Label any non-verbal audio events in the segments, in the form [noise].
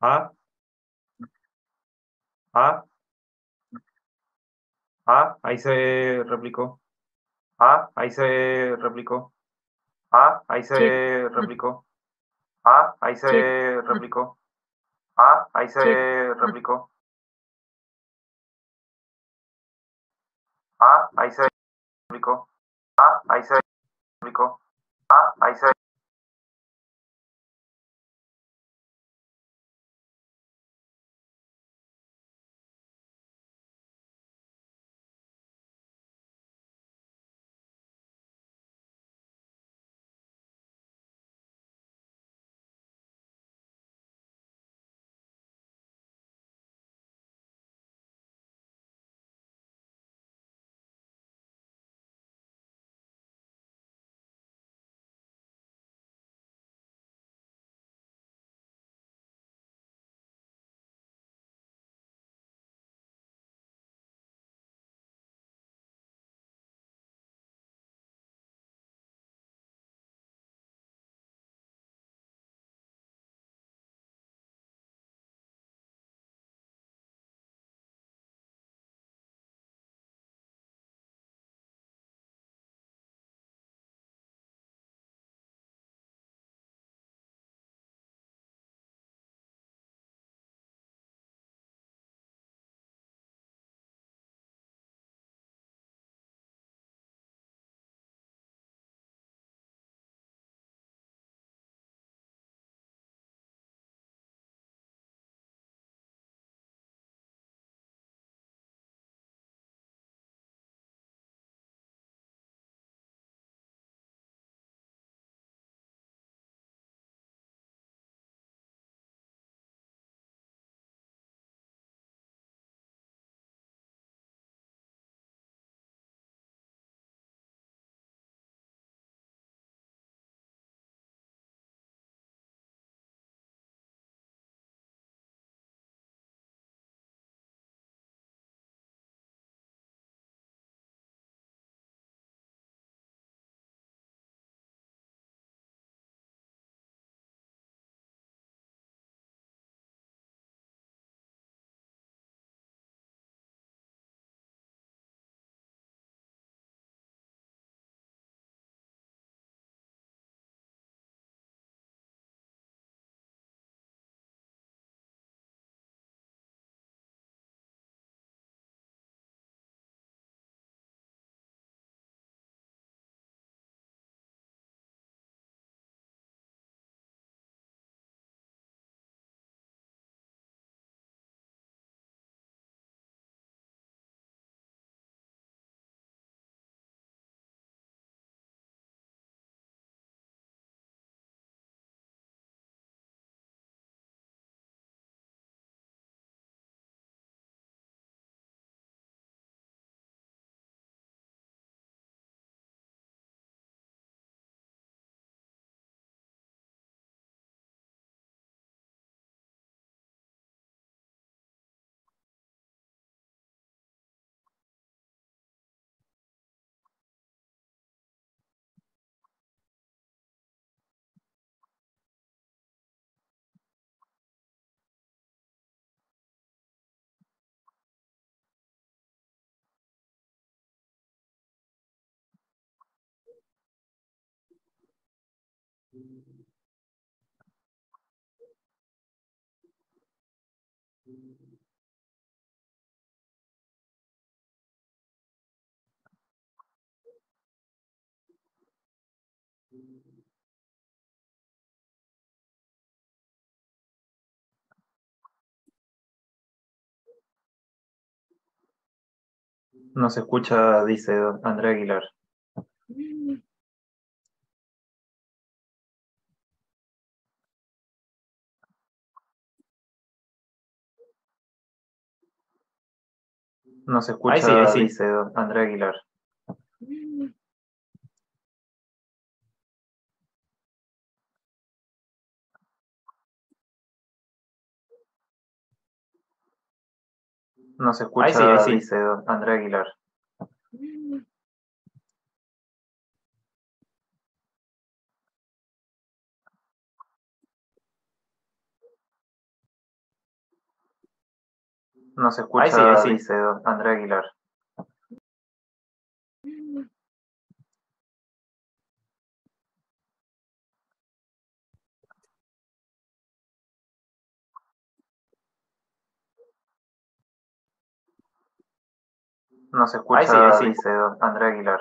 Ah. Ah. Ah, ahí se replicó. Ah, ahí se replicó. Ah, ahí se replicó. Ah, ahí se replicó. Ah, ahí se replicó. Ah, ahí se replicó. Ah, ahí se replicó. Ah, ahí se No se escucha, dice Andrea Aguilar. No se escucha, Ahí sí, ahí sí. dice Andrea Aguilar. No se escucha, Ahí sí, ahí sí. dice Andrea Aguilar. No se escucha, Ahí sí, ahí sí. dice Andrea Aguilar. No se escucha, Ahí sí, ahí sí. dice Andrea Aguilar.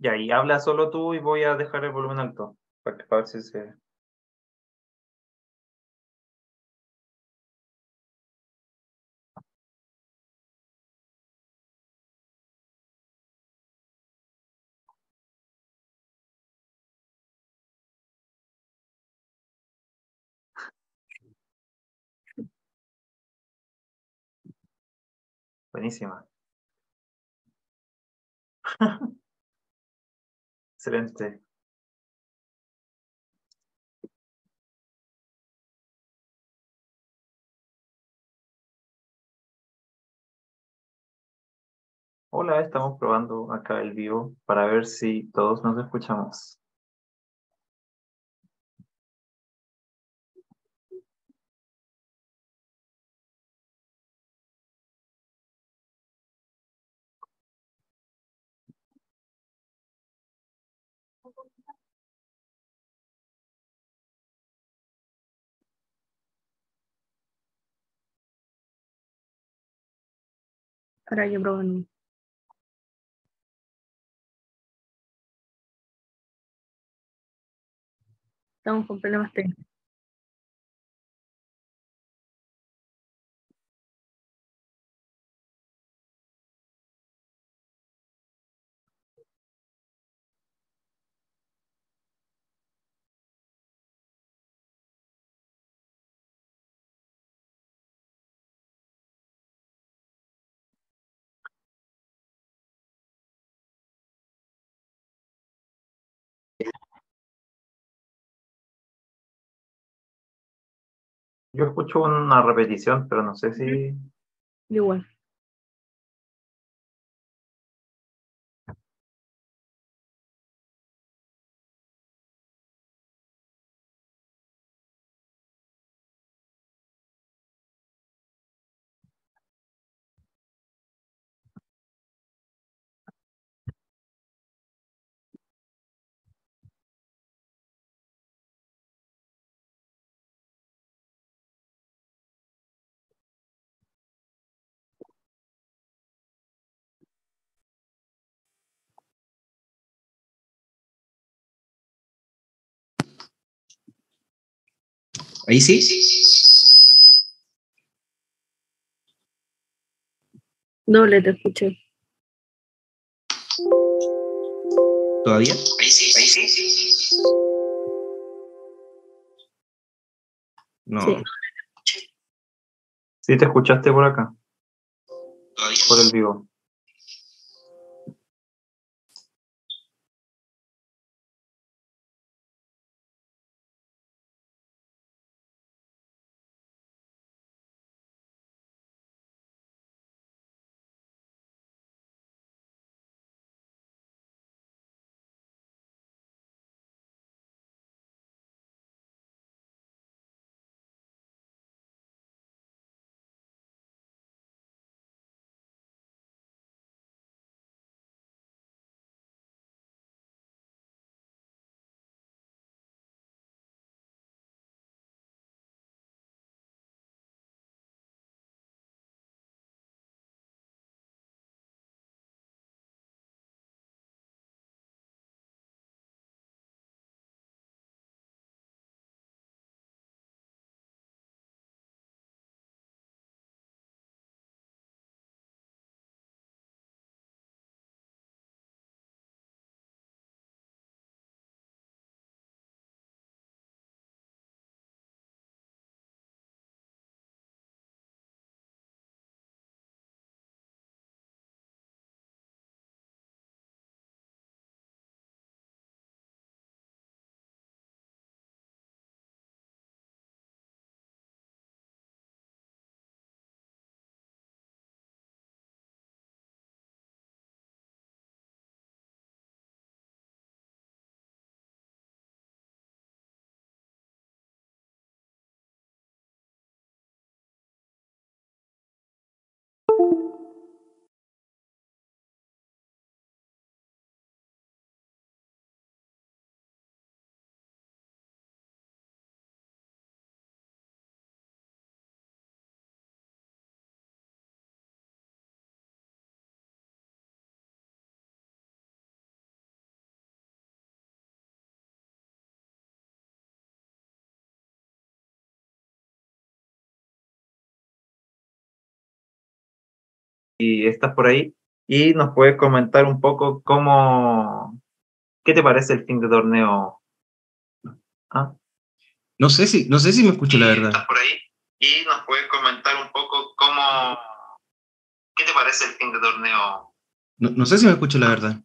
Ya, y habla solo tú y voy a dejar el volumen alto. Para, que, para ver si se. Buenísima. [laughs] Excelente. Hola, estamos probando acá el vivo para ver si todos nos escuchamos. En- Estamos con problemas técnicos. Yo escucho una repetición, pero no sé si. Igual. Ahí sí. Doble te escuché. ¿Todavía? Ahí sí, ahí sí. No, Sí. Sí, te escuchaste por acá, todavía. por el vivo. Y estás por ahí y nos puedes comentar un poco cómo, qué te parece el fin de torneo. ¿Ah? No sé si, no sé si me escucho la verdad. Estás por ahí y nos puedes comentar un poco cómo, qué te parece el fin de torneo. No, no sé si me escucho la verdad.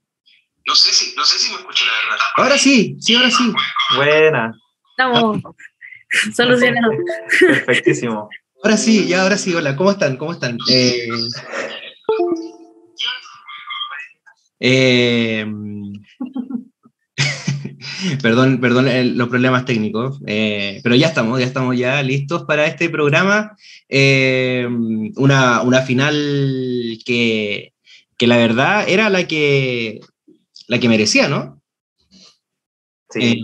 No sé si, no sé si me escucho la verdad. Ahora sí, sí, ahora sí. Buena, Estamos solucionados. perfectísimo. Ahora sí, ya, ahora sí. Hola, ¿cómo están? ¿Cómo están? Eh, eh, [laughs] perdón, perdón los problemas técnicos, eh, pero ya estamos, ya estamos ya listos para este programa. Eh, una, una final que, que la verdad era la que, la que merecía, ¿no? Sí.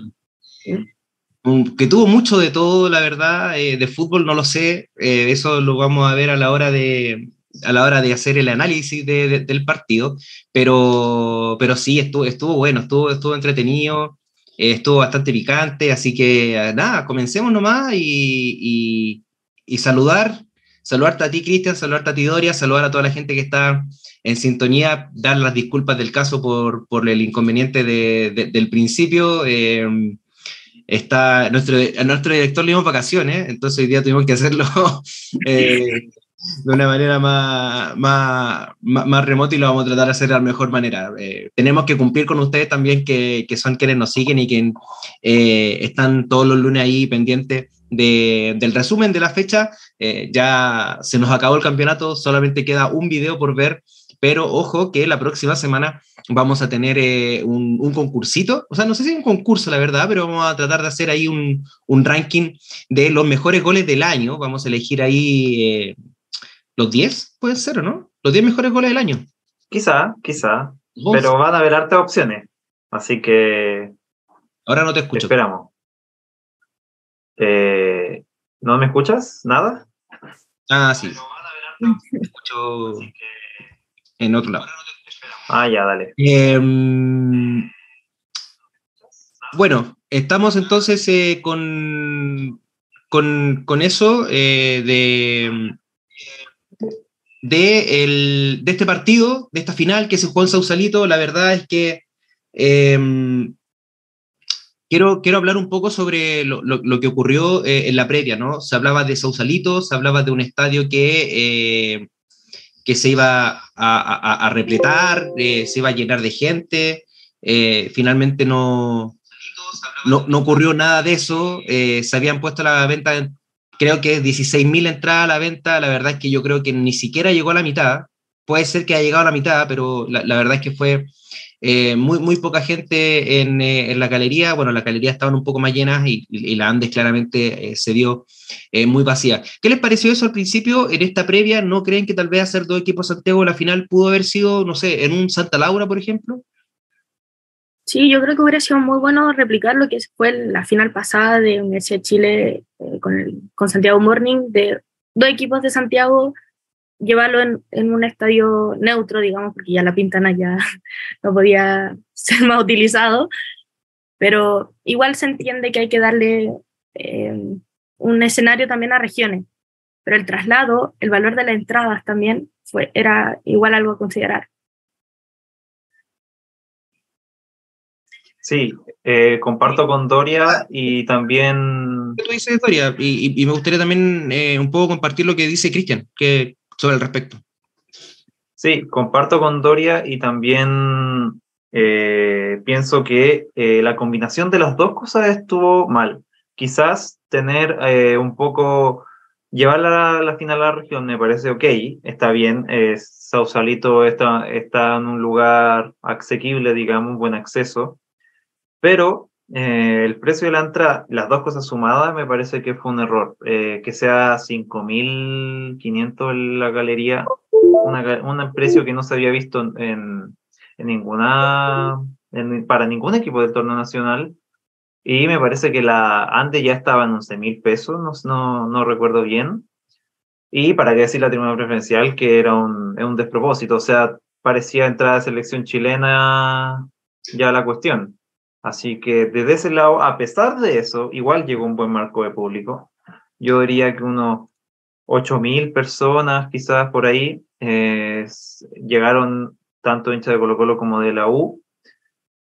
Un- que tuvo mucho de todo, la verdad, de fútbol no lo sé, eso lo vamos a ver a la hora de, a la hora de hacer el análisis de- de- del partido, pero, pero sí, estuvo, estuvo bueno, estuvo, estuvo entretenido, eh, estuvo bastante picante, así que eh, nada, comencemos nomás y, y- y saludar, saludarte a ti, Cristian, saludarte a ti, Doria, saludar a toda la gente que está en sintonía, dar las disculpas del caso por, por el inconveniente de- de- del principio. eh, está nuestro, a nuestro director le dimos vacaciones, entonces hoy día tuvimos que hacerlo [laughs] eh, de una manera más, más, más, remota y lo vamos a tratar de hacer de la mejor manera. Eh, tenemos que cumplir con ustedes también, que, que son quienes nos siguen y que eh, están todos los lunes ahí pendientes de, del resumen de la fecha. Eh, ya se nos acabó el campeonato, solamente queda un video por ver, pero ojo que la próxima semana vamos a tener eh, un, un, concursito, o sea, no sé si un concurso, la verdad, pero vamos a tratar de hacer ahí un, un ranking de los mejores goles del año. Vamos a elegir ahí eh, los 10, pueden ser, ¿o no? Los 10 mejores goles del año. Quizá, quizá, pero van a haber hartas opciones, así que... Ahora no te escucho. Esperamos. Eh, ¿No me escuchas? ¿Nada? Ah, sí. Te [laughs] escucho en otro lado. Ah, ya, dale. Eh, bueno, estamos entonces eh, con, con, con, eso eh, de, de, el, de, este partido, de esta final que se jugó en Sausalito. La verdad es que eh, quiero, quiero hablar un poco sobre lo, lo, que ocurrió eh, en la previa, ¿no? Se hablaba de Sausalito, se hablaba de un estadio que eh, que se iba a, repletar, eh, se iba a llenar de gente. Finalmente no, no, no, ocurrió nada de eso. Se habían puesto a la venta, creo que 16.000 entradas a la venta. La verdad es que yo creo que ni siquiera llegó a la mitad. Puede ser que haya llegado a la mitad, pero la, la verdad es que fue eh, muy, muy poca gente en, eh, en, la galería. Bueno, las galerías estaban un poco más llenas y, y la Andes claramente eh, se vio eh, muy vacía. ¿Qué les pareció eso al principio? En esta previa, ¿no creen que tal vez hacer dos equipos Santiago la final pudo haber sido, no sé, en un Santa Laura, por ejemplo? Sí, yo creo que hubiera sido muy bueno replicar lo que fue la final pasada de Universidad de Chile eh, con, el, con Santiago Morning, de dos equipos de Santiago llevarlo en, en, un estadio neutro, digamos, porque ya la Pintana ya [laughs] no podía [laughs] ser más utilizado, pero igual se entiende que hay que darle eh, un escenario también a regiones, pero el traslado, el valor de las entradas también fue, era igual algo a considerar. Sí, eh, comparto con Doria y también... ¿Qué tú dices, Doria? Y, y, y me gustaría también eh, un poco compartir lo que dice Cristian, que sobre el respecto. Sí, comparto con Doria y también eh, pienso que eh, la combinación de las dos cosas estuvo mal. Quizás tener un poco, llevar la, la, final a la región me parece ok, está bien. Sausalito está, está en un lugar asequible, digamos, buen acceso, pero el precio de la entrada, las dos cosas sumadas, me parece que fue un error. que sea 5.500 en la galería un precio que no se había visto en, en ninguna, en, para ningún equipo del torneo nacional. Y me parece que la Ande ya estaba en 11 mil pesos, no, no, no, recuerdo bien. Y para qué decir la tribuna preferencial, que era un, un despropósito, o sea, parecía entrada de selección chilena ya la cuestión. Así que desde ese lado, a pesar de eso, igual llegó un buen marco de público. Yo diría que unos 8 mil personas, quizás por ahí, llegaron tanto hinchas de Colo Colo como de la U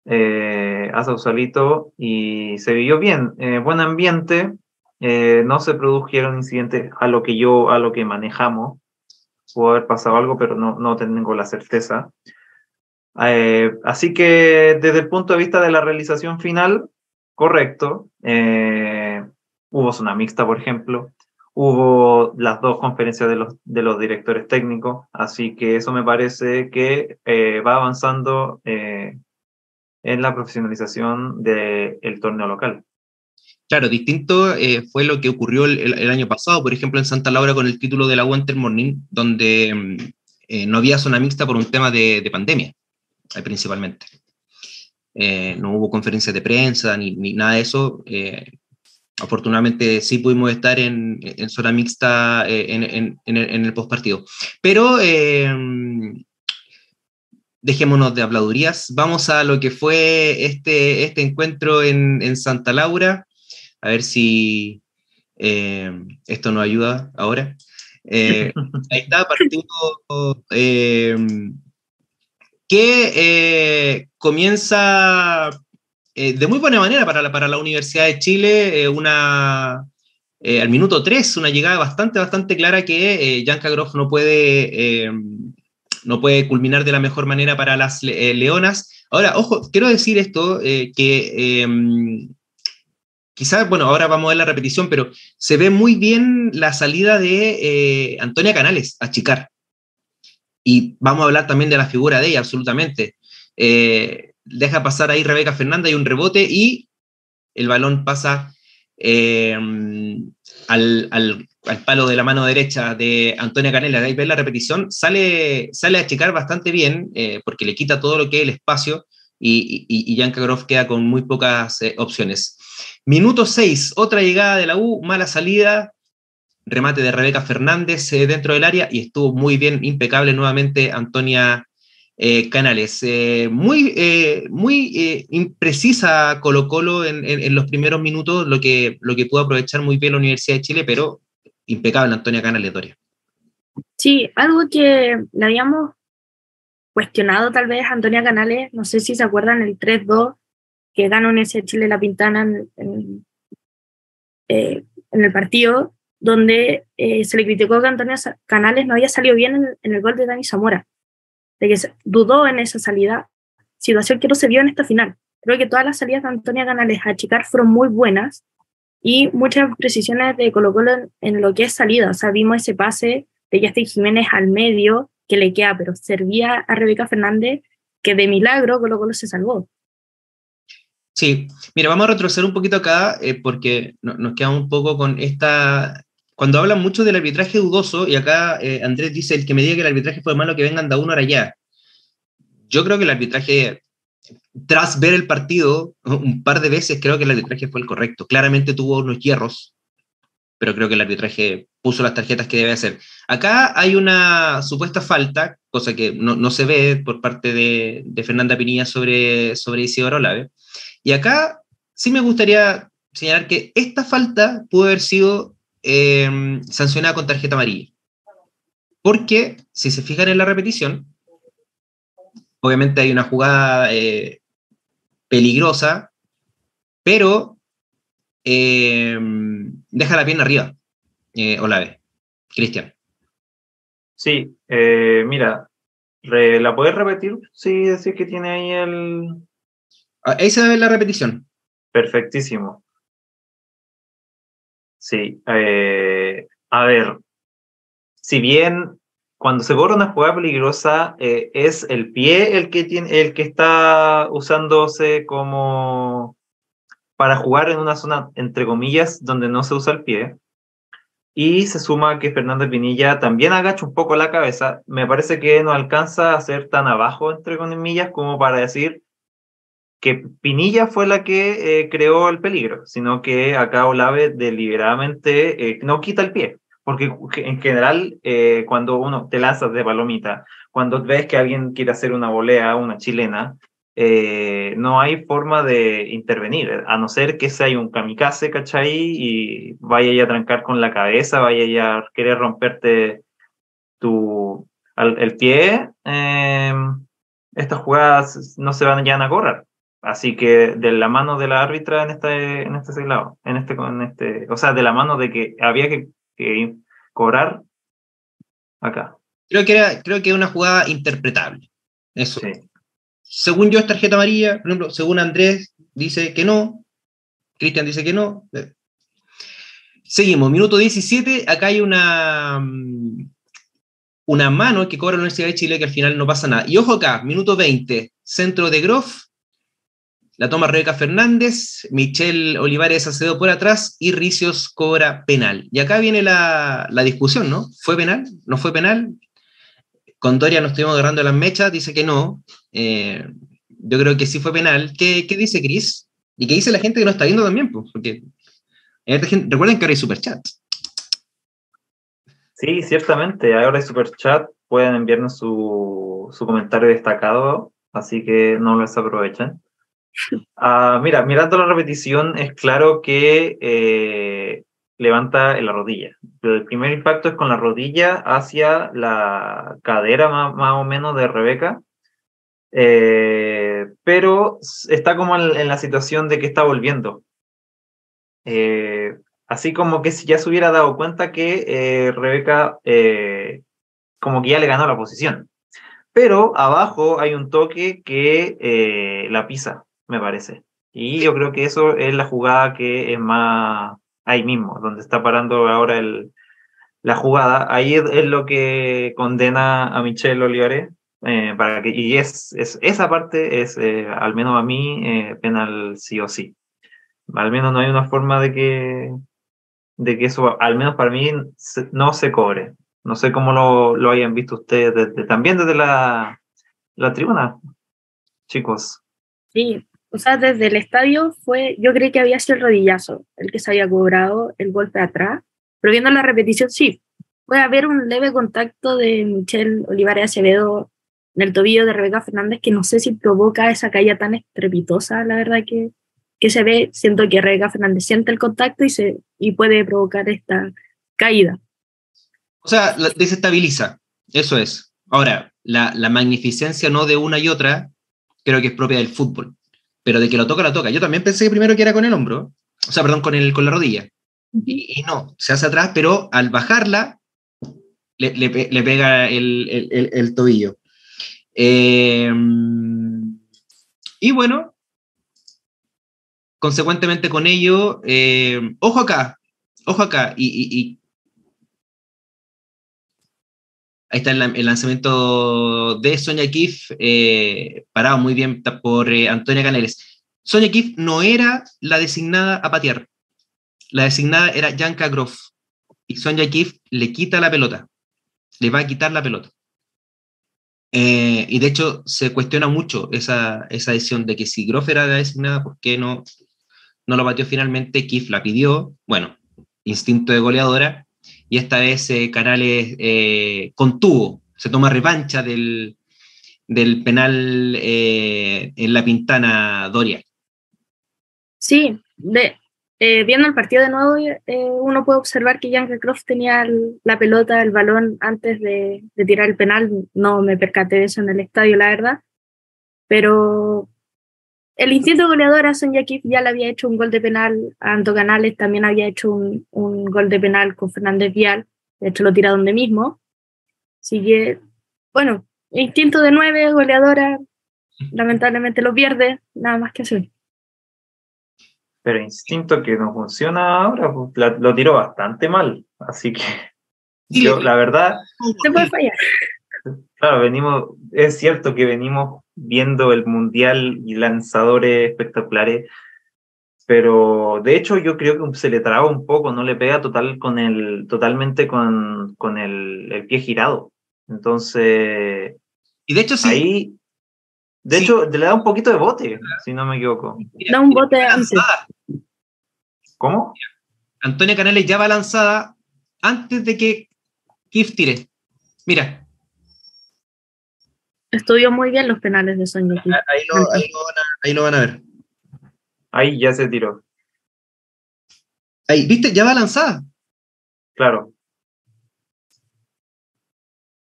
eh, a Sausalito y se vivió bien, eh, buen ambiente, eh, no se produjeron incidentes a lo que yo, a lo que manejamos, pudo haber pasado algo, pero no, no tengo la certeza. Así que desde el punto de vista de la realización final, correcto, hubo zona mixta, por ejemplo, hubo las dos conferencias de los, de los directores técnicos, así que eso me parece que va avanzando en la profesionalización del torneo local. Claro, distinto eh, fue lo que ocurrió el, año pasado, por ejemplo, en Santa Laura con el título de la Winter Morning, donde mm, eh, no había zona mixta por un tema de, pandemia, eh, principalmente. no hubo conferencias de prensa ni, nada de eso. afortunadamente sí pudimos estar en, zona mixta en, en, en, el, postpartido. Pero dejémonos de habladurías. Vamos a lo que fue este, este encuentro en, Santa Laura. A ver si eh, esto nos ayuda ahora. Eh, [laughs] ahí está, partido eh, que comienza de muy buena manera para la, para la Universidad de Chile, una, al minuto 3, una llegada bastante, bastante clara que Janka Groff no puede no puede culminar de la mejor manera para las eh, Leonas. Ahora, ojo, quiero decir esto, eh, que em, quizás, bueno, ahora vamos a ver la repetición, pero se ve muy bien la salida de eh, Antonia Canales a Chicar. Y vamos a hablar también de la figura de ella, absolutamente. deja pasar ahí Rebeca Fernanda y un rebote y el balón pasa em, al, al, al palo de la mano derecha de Antonia Canela, ahí ver la repetición, sale, sale a checar bastante bien, eh, porque le quita todo lo que es el espacio, y, y, y Groff queda con muy pocas eh, opciones. Minuto 6, otra llegada de la U, mala salida, remate de Rebeca Fernández eh, dentro del área, y estuvo muy bien, impecable nuevamente Antonia Canales. muy muy imprecisa Colo Colo en, en, los primeros minutos, lo que, lo que pudo aprovechar muy bien la Universidad de Chile, pero impecable Antonia Canales Doria. Sí, algo que le habíamos cuestionado tal vez Antonia Canales, no sé si se acuerdan el 3-2 que ganó en ese Chile La Pintana en, eh, el partido, donde eh, se le criticó que Antonia Canales no había salido bien en, el gol de Dani Zamora, de que dudó en esa salida, situación que no se vio en esta final. Creo que todas las salidas de Antonia Canales a Chicar fueron muy buenas, y muchas precisiones de Colo Colo en, lo que es salida. O sea, vimos ese pase de Justin Jiménez al medio que le queda, pero servía a Rebeca Fernández que de milagro Colo Colo se salvó. Sí, mira, vamos a retroceder un poquito acá eh, porque nos quedamos un poco con esta... Cuando hablan mucho del arbitraje dudoso, y acá eh, Andrés dice, el que me diga que el arbitraje fue malo, que vengan de uno ahora ya. Yo creo que el arbitraje tras ver el partido un par de veces, creo que el arbitraje fue el correcto. Claramente tuvo unos hierros, pero creo que el arbitraje puso las tarjetas que debe hacer. Acá hay una supuesta falta, cosa que no, se ve por parte de, Fernanda Pinilla sobre, sobre Isidoro Olave. Y acá sí me gustaría señalar que esta falta pudo haber sido eh, sancionada con tarjeta amarilla. Porque, si se fijan en la repetición, obviamente hay una jugada eh, peligrosa, pero eh, deja la pierna arriba, Olave. Cristian. Sí, mira, ¿la puedes repetir? Sí, decir que tiene ahí el... Ah, ahí se ve la repetición. Perfectísimo. Sí, a ver, si bien cuando se borra una jugada peligrosa, eh, es el pie el que, tiene, el que está usándose como para jugar en una zona, entre comillas, donde no se usa el pie. Y se suma que Fernando Pinilla también agacha un poco la cabeza. Me parece que no alcanza a ser tan abajo, entre comillas, como para decir que Pinilla fue la que eh, creó el peligro, sino que acá Olave deliberadamente eh, no quita el pie porque en general eh, cuando uno te lanzas de palomita, cuando ves que alguien quiere hacer una volea, una chilena, no hay forma de intervenir, a no ser que sea un kamikaze, ¿cachai? Y vaya a trancar con la cabeza, vaya a querer romperte tu, el pie, eh, estas jugadas no se van ya a correr. Así que de la mano de la árbitra en este, en este lado, en este, en este, o sea, de la mano de que había que, que cobrar acá. Creo que era, creo que es una jugada interpretable. Eso. Sí. Según yo es tarjeta amarilla, por ejemplo, según Andrés dice que no, Cristian dice que no. Seguimos, minuto 17, acá hay una, una mano que cobra la Universidad de Chile que al final no pasa nada. Y ojo acá, minuto 20, centro de Groff, la toma Rebeca Fernández, Michelle Olivares Acedo por atrás y Ricios cobra penal. Y acá viene la, la discusión, ¿no? ¿Fue penal? ¿No fue penal? Con Doria nos estuvimos agarrando las mechas, dice que no. Eh, yo creo que sí fue penal. ¿Qué, qué dice Cris? ¿Y qué dice la gente que nos está viendo también? Pues? Porque recuerden que ahora hay superchat. Sí, ciertamente. Ahora hay superchat. Pueden enviarnos su, su comentario destacado, así que no lo desaprovechen. Uh, mira, mirando la repetición, es claro que eh, levanta la rodilla. El primer impacto es con la rodilla hacia la cadera más, o menos de Rebeca. Eh, pero está como en, la situación de que está volviendo. Eh, así como que si ya se hubiera dado cuenta que Rebeca como que ya le ganó la posición. Pero abajo hay un toque que la pisa, me parece. Y yo creo que eso es la jugada que es más ahí mismo, donde está parando ahora el, la jugada. Ahí es, es lo que condena a Michelle Olivares. Eh, para que, y es, es, esa parte es, eh, al menos a mí, eh, penal sí o sí. Al menos no hay una forma de que, de que eso, al menos para mí, no se cobre. No sé cómo lo, lo hayan visto ustedes también desde la, la tribuna, chicos. Sí, o sea, desde el estadio fue, yo creí que había sido el rodillazo, el que se había cobrado, el golpe atrás, pero viendo la repetición, sí, puede haber un leve contacto de Michelle Olivares Acevedo en el tobillo de Rebeca Fernández que no sé si provoca esa caída tan estrepitosa, la verdad que, que se ve, siento que Rebeca Fernández siente el contacto y, se, y puede provocar esta caída. O sea, la desestabiliza, eso es. Ahora, la, la magnificencia no de una y otra, creo que es propia del fútbol pero de que lo toca, lo toca. Yo también pensé primero que era con el hombro, o sea, perdón, con, el, con la rodilla. Y, y no, se hace atrás, pero al bajarla, le, le, le pega el, el, el tobillo. Eh, y bueno, consecuentemente con ello, eh, ojo acá, ojo acá, y, y, y Ahí está el, lanzamiento de Sonia Kiff, eh, parado muy bien por eh, Antonia Caneles. Sonia Kiff no era la designada a patear. La designada era Yanka Groff. Y Sonia Kiff le quita la pelota. Le va a quitar la pelota. Eh, y de hecho se cuestiona mucho esa, esa decisión de que si Groff era la designada, ¿por qué no, no lo batió finalmente? Kiff la pidió. Bueno, instinto de goleadora y esta vez eh, Canales eh, contuvo, se toma revancha del, del penal eh, en la Pintana Doria. Sí, de, viendo el partido de nuevo, uno puede observar que Jan Croft tenía la pelota, el balón antes de, de, tirar el penal. No me percaté de eso en el estadio, la verdad. Pero el instinto goleador a Sonja Kif ya le había hecho un gol de penal, a Anto Canales también había hecho un, un, gol de penal con Fernández Vial, de hecho lo tira donde mismo. Así que, bueno, instinto de nueve, goleadora, lamentablemente lo pierde, nada más que hacer. Pero instinto que no funciona ahora, pues, la, lo tiró bastante mal, así que yo, la verdad... Se puede fallar. Claro, venimos, es cierto que venimos viendo el mundial y lanzadores espectaculares, pero de hecho yo creo que se le traba un poco, no le pega total con el, totalmente con, con el, el pie girado. Entonces, y de hecho sí. Ahí, de sí. hecho, le da un poquito de bote, si no me equivoco. Da un bote antes. ¿Cómo? Antonia Canales ya va lanzada antes de que Kif tire. Mira, estudió muy bien los penales de Sonia. Ahí, ahí, lo, ahí, lo van a, ahí lo van a ver. Ahí ya se tiró. Ahí, ¿viste? Ya va lanzada. Claro.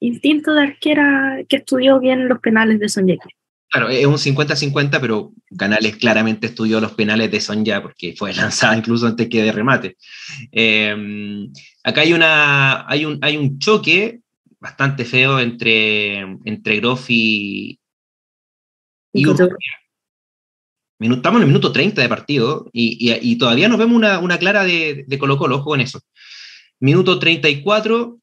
instinto de arquera que estudió bien los penales de Sonja. Claro, es un 50-50, pero Canales claramente estudió los penales de Sonja porque fue lanzada incluso antes que de remate. Eh, acá hay, una, hay, un, hay un choque bastante feo entre, entre Groff y, y Estamos en el minuto 30 de partido y, todavía nos vemos una, clara de, de Colo Colo, ojo con eso. Minuto 34,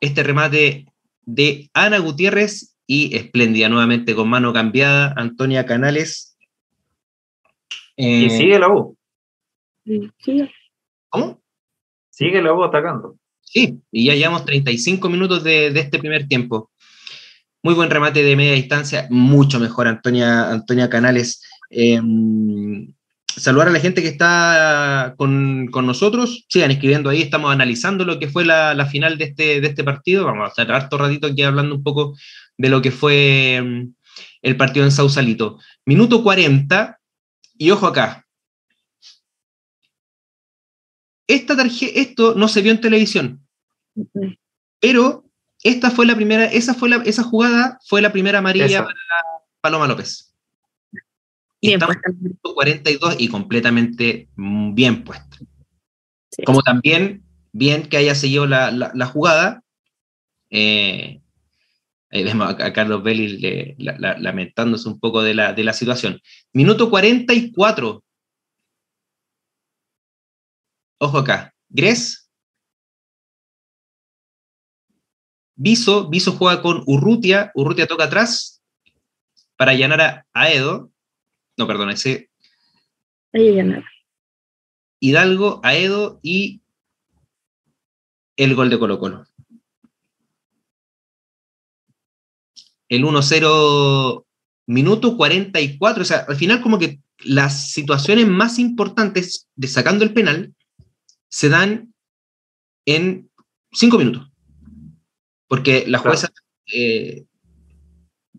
este remate de Ana Gutiérrez y espléndida nuevamente con mano cambiada, Antonia Canales. y eh, sigue la U. ¿Cómo? Sigue la U atacando. Sí, y ya llevamos 35 minutos de, este primer tiempo. Muy buen remate de media distancia, mucho mejor Antonia, Antonia Canales. Em, saludar a la gente que está con, nosotros. Sigan escribiendo ahí, estamos analizando lo que fue la, final de este, de este partido. Vamos a estar harto ratito aquí hablando un poco de lo que fue em, el partido en Sausalito. Minuto 40, y ojo acá. Esta tarjeta, esto no se vio en televisión, pero esta fue la primera, esa fue la, esa jugada fue la primera amarilla para Paloma López. Y Bien 42 y completamente mm, bien puesta. Como también bien que haya seguido la, jugada. Eh, ahí vemos a, Carlos Belli lamentándose un poco de la, de la situación. Minuto 44. Ojo acá. Gres. Viso. Viso juega con Urrutia. Urrutia toca atrás para allanar a, Edo. No, perdón, ese. Hidalgo, Aedo y el gol de Colo Colo. El 1-0 minuto 44, o sea, al final como que las situaciones más importantes de sacando el penal se dan en cinco minutos. Porque la jueza eh,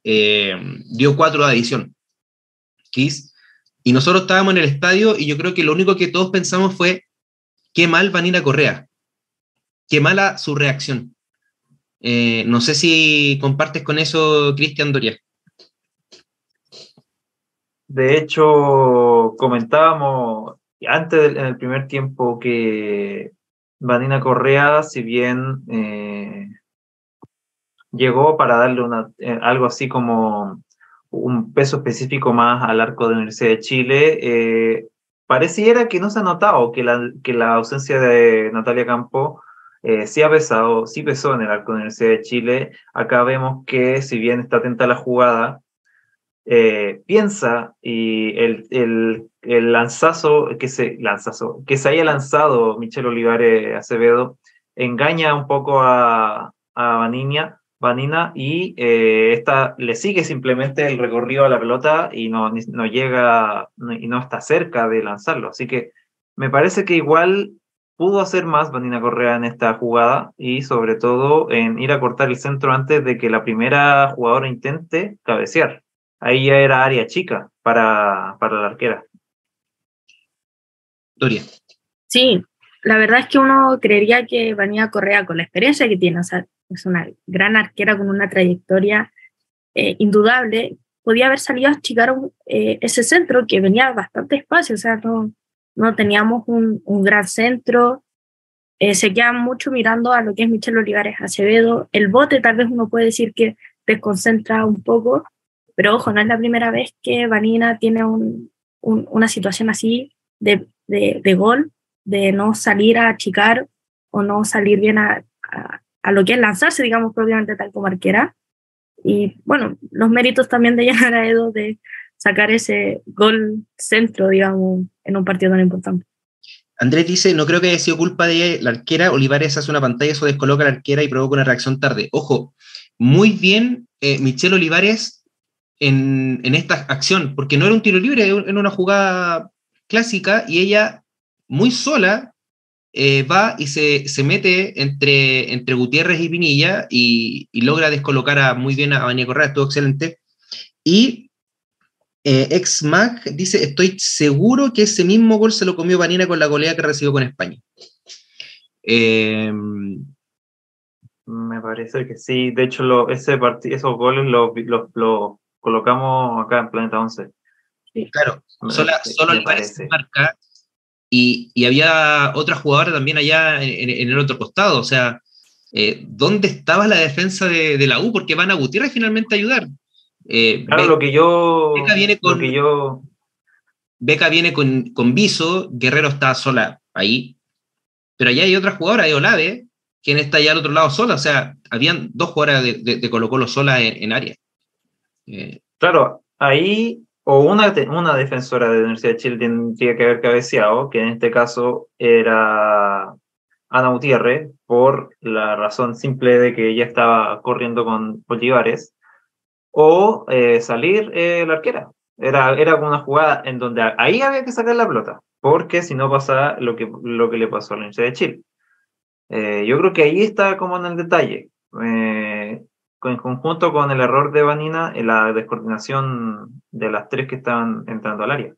eh, dio cuatro de adición y nosotros estábamos en el estadio y yo creo que lo único que todos pensamos fue, qué mal Vanina Correa, qué mala su reacción. Eh, no sé si compartes con eso, Cristian Doria. De hecho, comentábamos antes en el primer tiempo que Vanina Correa, si bien eh, llegó para darle una, eh, algo así como un peso específico más al arco de la Universidad de Chile. Eh, pareciera que no se ha notado que la, que la ausencia de Natalia Campo eh, sí ha pesado, sí pesó en el arco de la Universidad de Chile. Acá vemos que si bien está atenta la jugada, piensa y el, el, lanzazo que se, que se haya lanzado Michelle Olivares Acevedo engaña un poco a, a Vanina Vanina y eh, esta le sigue simplemente el recorrido a la pelota y no, no llega y no está cerca de lanzarlo. Así que me parece que igual pudo hacer más Vanina Correa en esta jugada y sobre todo en ir a cortar el centro antes de que la primera jugadora intente cabecear. Ahí ya era área chica para, para la arquera. Doria. Sí, la verdad es que uno creería que Vanina Correa, con la experiencia que tiene, o sea, es una gran arquera con una trayectoria eh, indudable, podía haber salido a achicar eh, ese centro que venía bastante espacio, o sea, no, no teníamos un, un gran centro, eh, se queda mucho mirando a lo que es Michelle Olivares Acevedo, el bote tal vez uno puede decir que desconcentra un poco, pero ojo, no es la primera vez que Vanina tiene un, una situación así de, de, gol, de no salir a achicar o no salir bien a, a lo que es lanzarse, digamos, propiamente tal como arquera. Y bueno, los méritos también de [laughs] Yanara Edo de sacar ese gol centro, digamos, en un partido tan importante. Andrés dice, no creo que haya sido culpa de la arquera, Olivares hace una pantalla, eso descoloca la arquera y provoca una reacción tarde. Ojo, muy bien eh, Michelle Olivares en, en, esta acción, porque no era un tiro libre, era una jugada clásica y ella muy sola eh, va y se, se, mete entre, entre Gutiérrez y Pinilla y, logra descolocar a, muy bien a Vania Correa, estuvo excelente. Y eh, ex Mac dice, estoy seguro que ese mismo gol se lo comió Vanina con la goleada que recibió con España. Em, Me parece que sí. De hecho, lo, ese esos goles los lo, colocamos acá en Planeta 11. Claro, solo, solo Olivares marca y, y, había otra jugadora también allá en, el otro costado. O sea, eh, ¿dónde estaba la defensa de, de, la U? Porque van a Gutiérrez finalmente a ayudar. Eh, claro, lo que yo. Beca viene con, que yo... Beca viene con, con Viso, Guerrero está sola ahí, pero allá hay otra jugadora, hay Olave, quien está allá al otro lado sola. O sea, habían dos jugadoras de, de, Colo Colo sola en, área. Eh, claro, ahí o una, una defensora de la Universidad de Chile tendría que haber cabeceado, que en este caso era Ana Gutiérrez, por la razón simple de que ella estaba corriendo con Bolívares, o eh, salir eh, la arquera. Era, era una jugada en donde ahí había que sacar la pelota, porque si no pasaba lo que, lo que le pasó a la Universidad de Chile. Eh, yo creo que ahí está como en el detalle. En conjunto con el error de Vanina en la descoordinación de las tres que estaban entrando al área.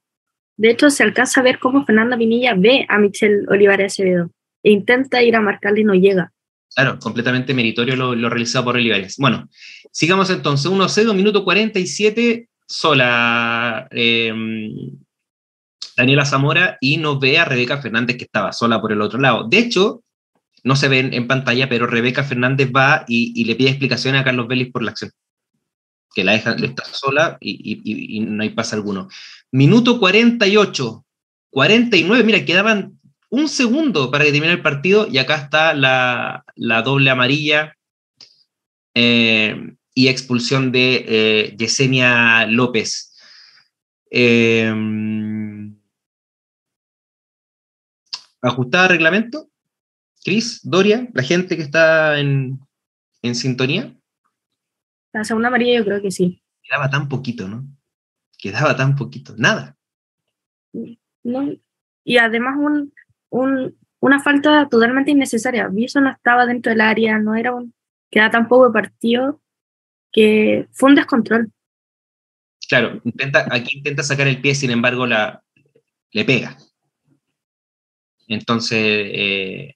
De hecho, se alcanza a ver cómo Fernanda Vinilla ve a Michelle Olivares Acevedo e intenta ir a marcarle y no llega. Claro, completamente meritorio lo, lo realizado por Olivares. Bueno, sigamos entonces. 1-0, minuto 47, sola em, Daniela Zamora y no ve a Rebeca Fernández que estaba sola por el otro lado. De hecho, no se ve en, pantalla, pero Rebeca Fernández va y, le pide explicaciones a Carlos Vélez por la acción. Que la deja, está sola y, no hay pase alguno. Minuto 48, 49, mira, quedaban un segundo para que termine el partido y acá está la, doble amarilla eh, y expulsión de eh, Yesenia López. Eh, ajustada reglamento. Cris, Doria, la gente que está en, sintonía. La segunda amarilla yo creo que sí. Quedaba tan poquito, ¿no? Quedaba tan poquito, nada. y además un, una falta totalmente innecesaria. Viso no estaba dentro del área, no era un. queda tan poco de partido que fue un descontrol. Claro, intenta, aquí intenta sacar el pie, sin embargo, la, le pega. Entonces, eh,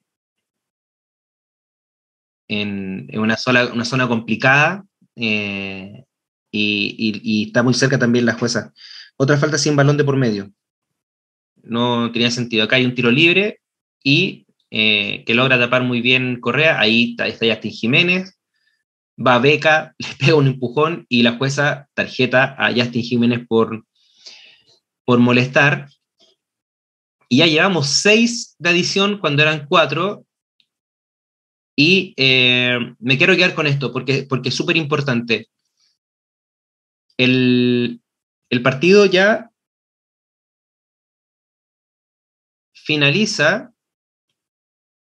en, una, sola, una zona complicada eh, y, está muy cerca también la jueza. Otra falta sin balón de por medio no tenía sentido. Acá hay un tiro libre y eh, que logra tapar muy bien Correa, ahí está, está Justin Jiménez, va Beca, [laughs] le pega un empujón y la jueza tarjeta a Justin Jiménez por, por molestar. Y ya llevamos seis de adición cuando eran cuatro. Y eh, me quiero quedar con esto porque, porque es súper importante. El, el partido ya finaliza,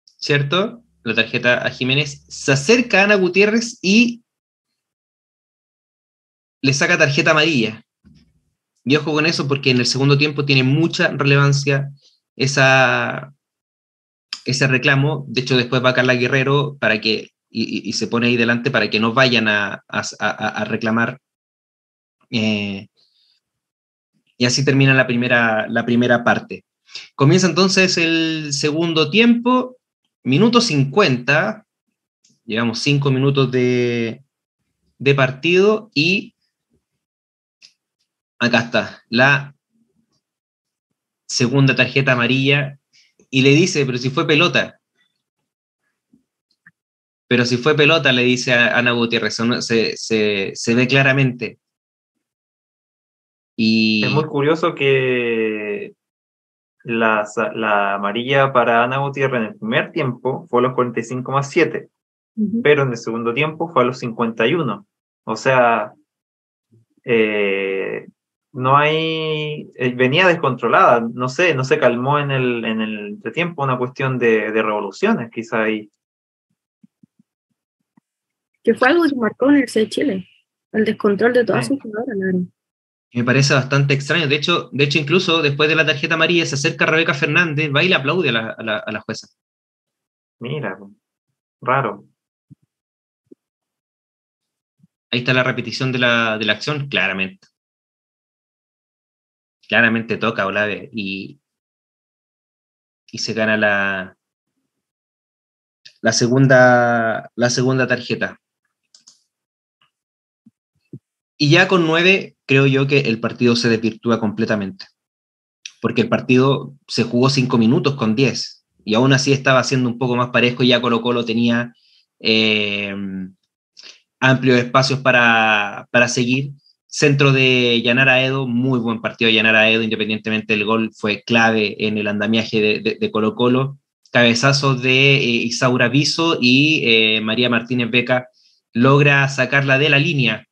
¿cierto? La tarjeta a Jiménez, se acerca a Ana Gutiérrez y le saca tarjeta amarilla. Y ojo con eso porque en el segundo tiempo tiene mucha relevancia esa, ese reclamo. De hecho, después va Carla Guerrero para que, y, se pone ahí delante para que no vayan a, reclamar. Eh, y así termina la primera, la primera parte. Comienza entonces el segundo tiempo, minuto 50, llevamos cinco minutos de, partido y acá está, la segunda tarjeta amarilla y le dice, pero si fue pelota. Pero si fue pelota, le dice a Ana Gutiérrez, se, se, ve claramente. Y... Es muy curioso que la, la amarilla para Ana Gutiérrez en el primer tiempo fue a los 45,7, pero en el segundo tiempo fue a los 51. O sea, eh, no hay, eh, venía descontrolada, no sé, no se calmó en el, en el tiempo una cuestión de, de revoluciones, quizá ahí. Que fue algo que marcó en el C de Chile, el descontrol de todas sus jugadoras, me parece bastante extraño. De hecho, de hecho, incluso después de la tarjeta amarilla se acerca Rebeca Fernández, va y le aplaude a la, a la, jueza. Mira, raro. Ahí está la repetición de la, de la acción, claramente. Claramente toca Olave y, y se gana la, la, segunda, la segunda tarjeta. Y ya con nueve, creo yo que el partido se desvirtúa completamente. Porque el partido se jugó cinco minutos con diez. Y aún así estaba siendo un poco más parejo. Y ya Colo Colo tenía eh, amplios espacios para, para, seguir. Centro de Yanara Edo, muy buen partido de Yanara Edo, independientemente del gol, fue clave en el andamiaje de, Colo Colo. Cabezazo de eh, Isaura Viso y eh, María Martínez Beca logra sacarla de la línea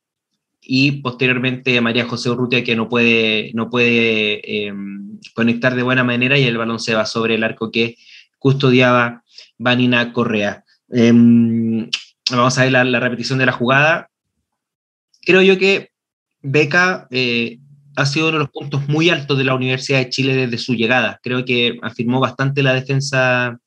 y posteriormente María José Urrutia que no puede, no puede em, conectar de buena manera y el balón se va sobre el arco que custodiaba Vanina Correa. Em, vamos a ver la, repetición de la jugada. Creo yo que Beca eh, ha sido uno de los puntos muy altos de la Universidad de Chile desde su llegada. Creo que afirmó bastante la defensa,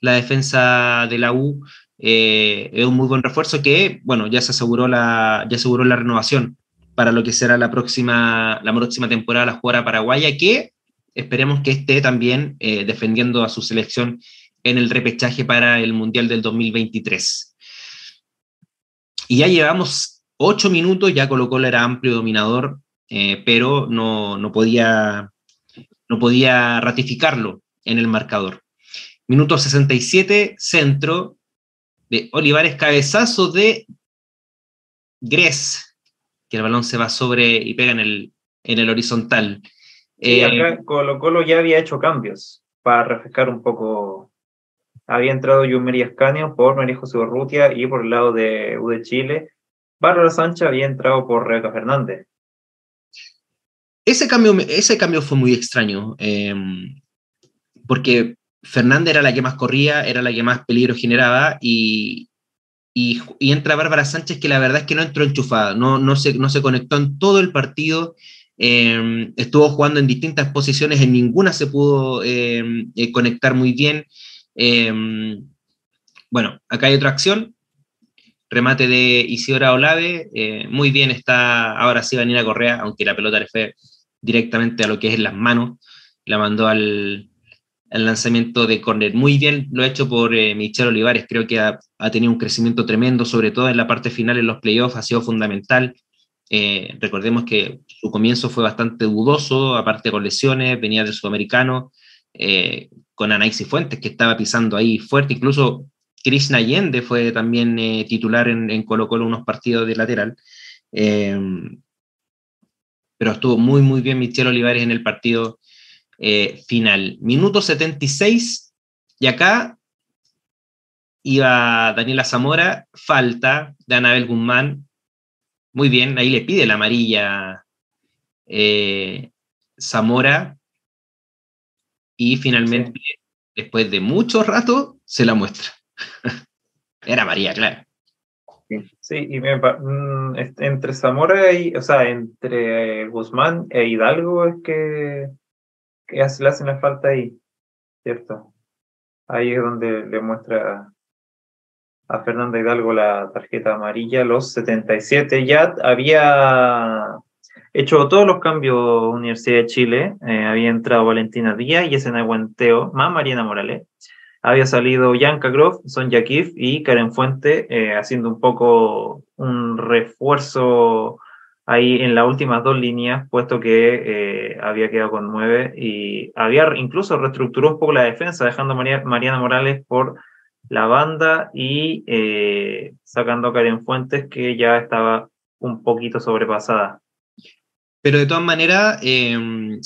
la defensa de la U. Eh, es un muy buen refuerzo que, bueno, ya se aseguró la, ya aseguró la renovación para lo que será la próxima, la próxima temporada la jugadora paraguaya, que esperemos que esté también eh, defendiendo a su selección en el repechaje para el Mundial del 2023. Y ya llevamos ocho minutos, ya Colo Colo era amplio dominador, eh, pero no, no, podía, no podía ratificarlo en el marcador. Minuto 67, centro, de Olivares, cabezazo de Gres, que el balón se va sobre y pega en el, en el horizontal. Sí, eh, acá Colo Colo ya había hecho cambios para refrescar un poco. Había entrado Yumeri Escanio por María José Urrutia y por el lado de U de Chile. Bárbara Sánchez había entrado por Rebeca Fernández. Ese cambio, ese cambio fue muy extraño, eh, porque Fernández era la que más corría, era la que más peligro generaba y, y, entra Bárbara Sánchez que la verdad es que no entró enchufada, no, no, se, no se conectó en todo el partido, eh, estuvo jugando en distintas posiciones, en ninguna se pudo eh, eh, conectar muy bien. bueno, acá hay otra acción, remate de Isidora Olave, muy bien está ahora sí Vanina Correa, aunque la pelota le fue directamente a lo que es las manos, la mandó al, lanzamiento de córner. Muy bien lo hecho por eh, Michelle Olivares, creo que ha, tenido un crecimiento tremendo, sobre todo en la parte final, en los playoffs, ha sido fundamental. Eh, recordemos que su comienzo fue bastante dudoso, aparte con lesiones, venía del sudamericano, eh, con Anaixi Fuentes, que estaba pisando ahí fuerte, incluso Krishna Allende fue también titular en, en, Colo Colo unos partidos de lateral. pero estuvo muy, muy bien Michelle Olivares en el partido eh, final. Minuto 76, y acá iba Daniela Zamora, falta de Anabel Guzmán. Muy bien, ahí le pide la amarilla eh, Zamora. Y finalmente, después de mucho rato, se la muestra. [laughs] Era María, claro. Sí, y mm, entre Zamora y, o sea, entre Guzmán e Hidalgo es que que le hacen la falta ahí, ¿cierto? Ahí es donde le muestra a Fernanda Hidalgo la tarjeta amarilla, los 77. Ya había hecho todos los cambios Universidad de Chile, eh, había entrado Valentina Díaz y ese Guanteo, más Mariana Morales. Había salido Yanka Groff, Sonja Kif y Karen Fuente, eh, haciendo un poco un refuerzo ahí en las últimas dos líneas, puesto que eh, había quedado con nueve y había incluso reestructuró un poco la defensa, dejando a Mariana Morales por la banda y eh, sacando a Karen Fuentes, que ya estaba un poquito sobrepasada. Pero de todas maneras,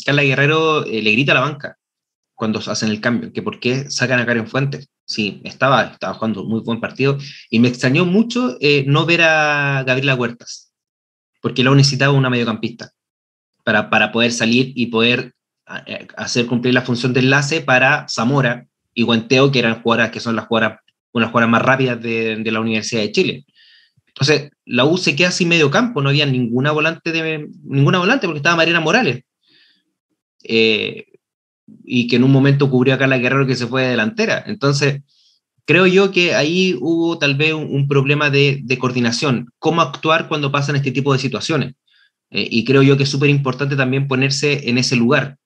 Carla Guerrero le grita a la banca cuando hacen el cambio, que por qué sacan a Karen Fuentes. Sí, estaba, estaba jugando muy buen partido y me extrañó mucho no ver a Gabriela Huertas porque luego necesitaba una mediocampista para, para poder salir y poder eh, hacer cumplir la función de enlace para Zamora y Guanteo, que eran jugadoras que son las jugadoras, unas jugadoras más rápidas de, de, la Universidad de Chile. Entonces, la U se queda sin medio campo, no había ninguna volante, de, ninguna volante porque estaba Mariana Morales. Eh, y que en un momento cubrió a Carla Guerrero que se fue de delantera. Entonces, creo yo que ahí hubo tal vez un, problema de, coordinación, cómo actuar cuando pasan este tipo de situaciones. Eh, y creo yo que es súper importante también ponerse en ese lugar.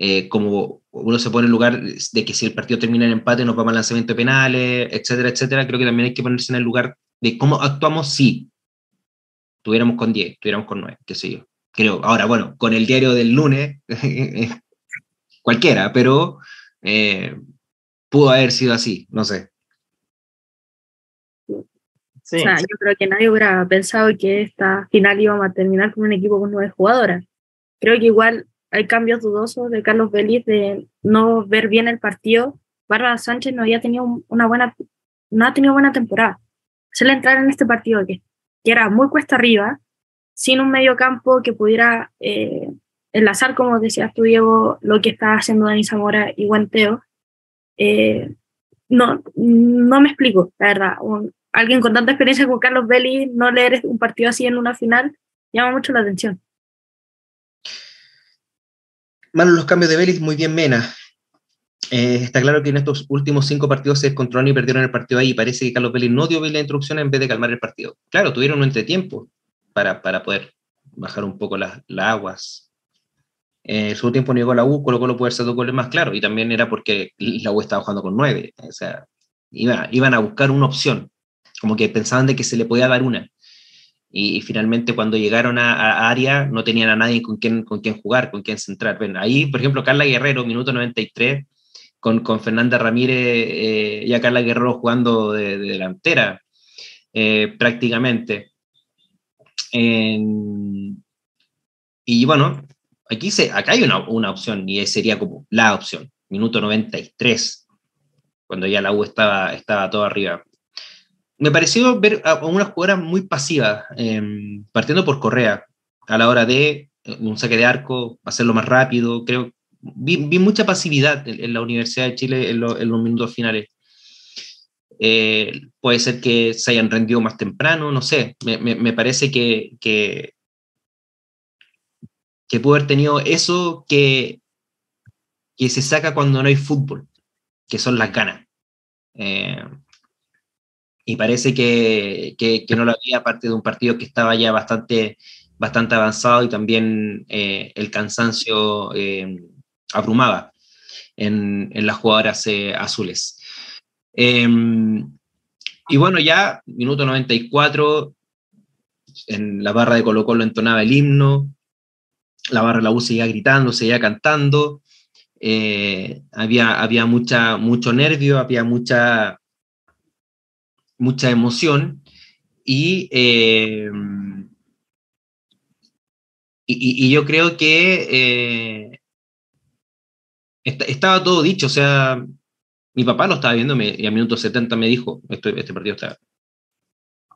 Eh, como uno se pone en lugar de que si el partido termina en empate nos vamos al lanzamiento de penales, etcétera, etcétera, creo que también hay que ponerse en el lugar de cómo actuamos si tuviéramos con 10, tuviéramos con 9, qué sé yo. Creo, ahora, bueno, con el diario del lunes, [laughs] cualquiera, pero eh, pudo haber sido así, no sé. Sí. O sea, yo creo que nadie hubiera pensado que esta final iba a terminar con un equipo con nueve jugadoras. Creo que igual hay cambios dudosos de Carlos Vélez de no ver bien el partido. Bárbara Sánchez no había tenido una buena, no ha tenido buena temporada. Se le entrar en este partido que, que era muy cuesta arriba, sin un medio campo que pudiera eh, enlazar, como decías tú, Diego, lo que está haciendo Dani Zamora y Guanteo. Eh, no, no me explico, la verdad. alguien con tanta experiencia como Carlos Vélez, no leer un partido así en una final, llama mucho la atención. Malos los cambios de Vélez, muy bien Mena. Eh, está claro que en estos últimos cinco partidos se descontrolaron y perdieron el partido ahí. Parece que Carlos Vélez no dio bien la introducción en vez de calmar el partido. Claro, tuvieron un entretiempo para, para poder bajar un poco las, aguas. En su tiempo llegó a la U, Colo Colo puede ser dos goles más claro, y también era porque la U estaba jugando con nueve. O sea, iban a buscar una opción, como que pensaban de que se le podía dar una y, finalmente cuando llegaron a, área no tenían a nadie con quien, con quien jugar, con quien centrar. ahí, por ejemplo, Carla Guerrero, minuto 93, con, con Fernanda Ramírez eh, y a Carla Guerrero jugando de, delantera, eh, prácticamente. y bueno, aquí se, acá hay una, una opción y sería como la opción, minuto 93, cuando ya la U estaba, estaba todo arriba me pareció ver a una jugadora muy pasiva, em, partiendo por Correa, a la hora de eh, un saque de arco, hacerlo más rápido. Creo, vi, mucha pasividad en, la Universidad de Chile en, los minutos finales. Eh, puede ser que se hayan rendido más temprano, no sé. Me, parece que, que, que pudo haber tenido eso que, que se saca cuando no hay fútbol, que son las ganas. Eh, y parece que, que, no lo había, aparte de un partido que estaba ya bastante, bastante avanzado y también eh, el cansancio eh, abrumaba en, en, las jugadoras azules. Em, y bueno, ya, minuto 94, en la barra de Colo Colo entonaba el himno, la barra de la U seguía gritando, seguía cantando, había, había mucha, mucho nervio, había mucha mucha emoción eh, y, y, yo creo que eh, estaba todo dicho, o sea, mi papá lo estaba viendo y a minutos 70 me dijo, este, este partido está...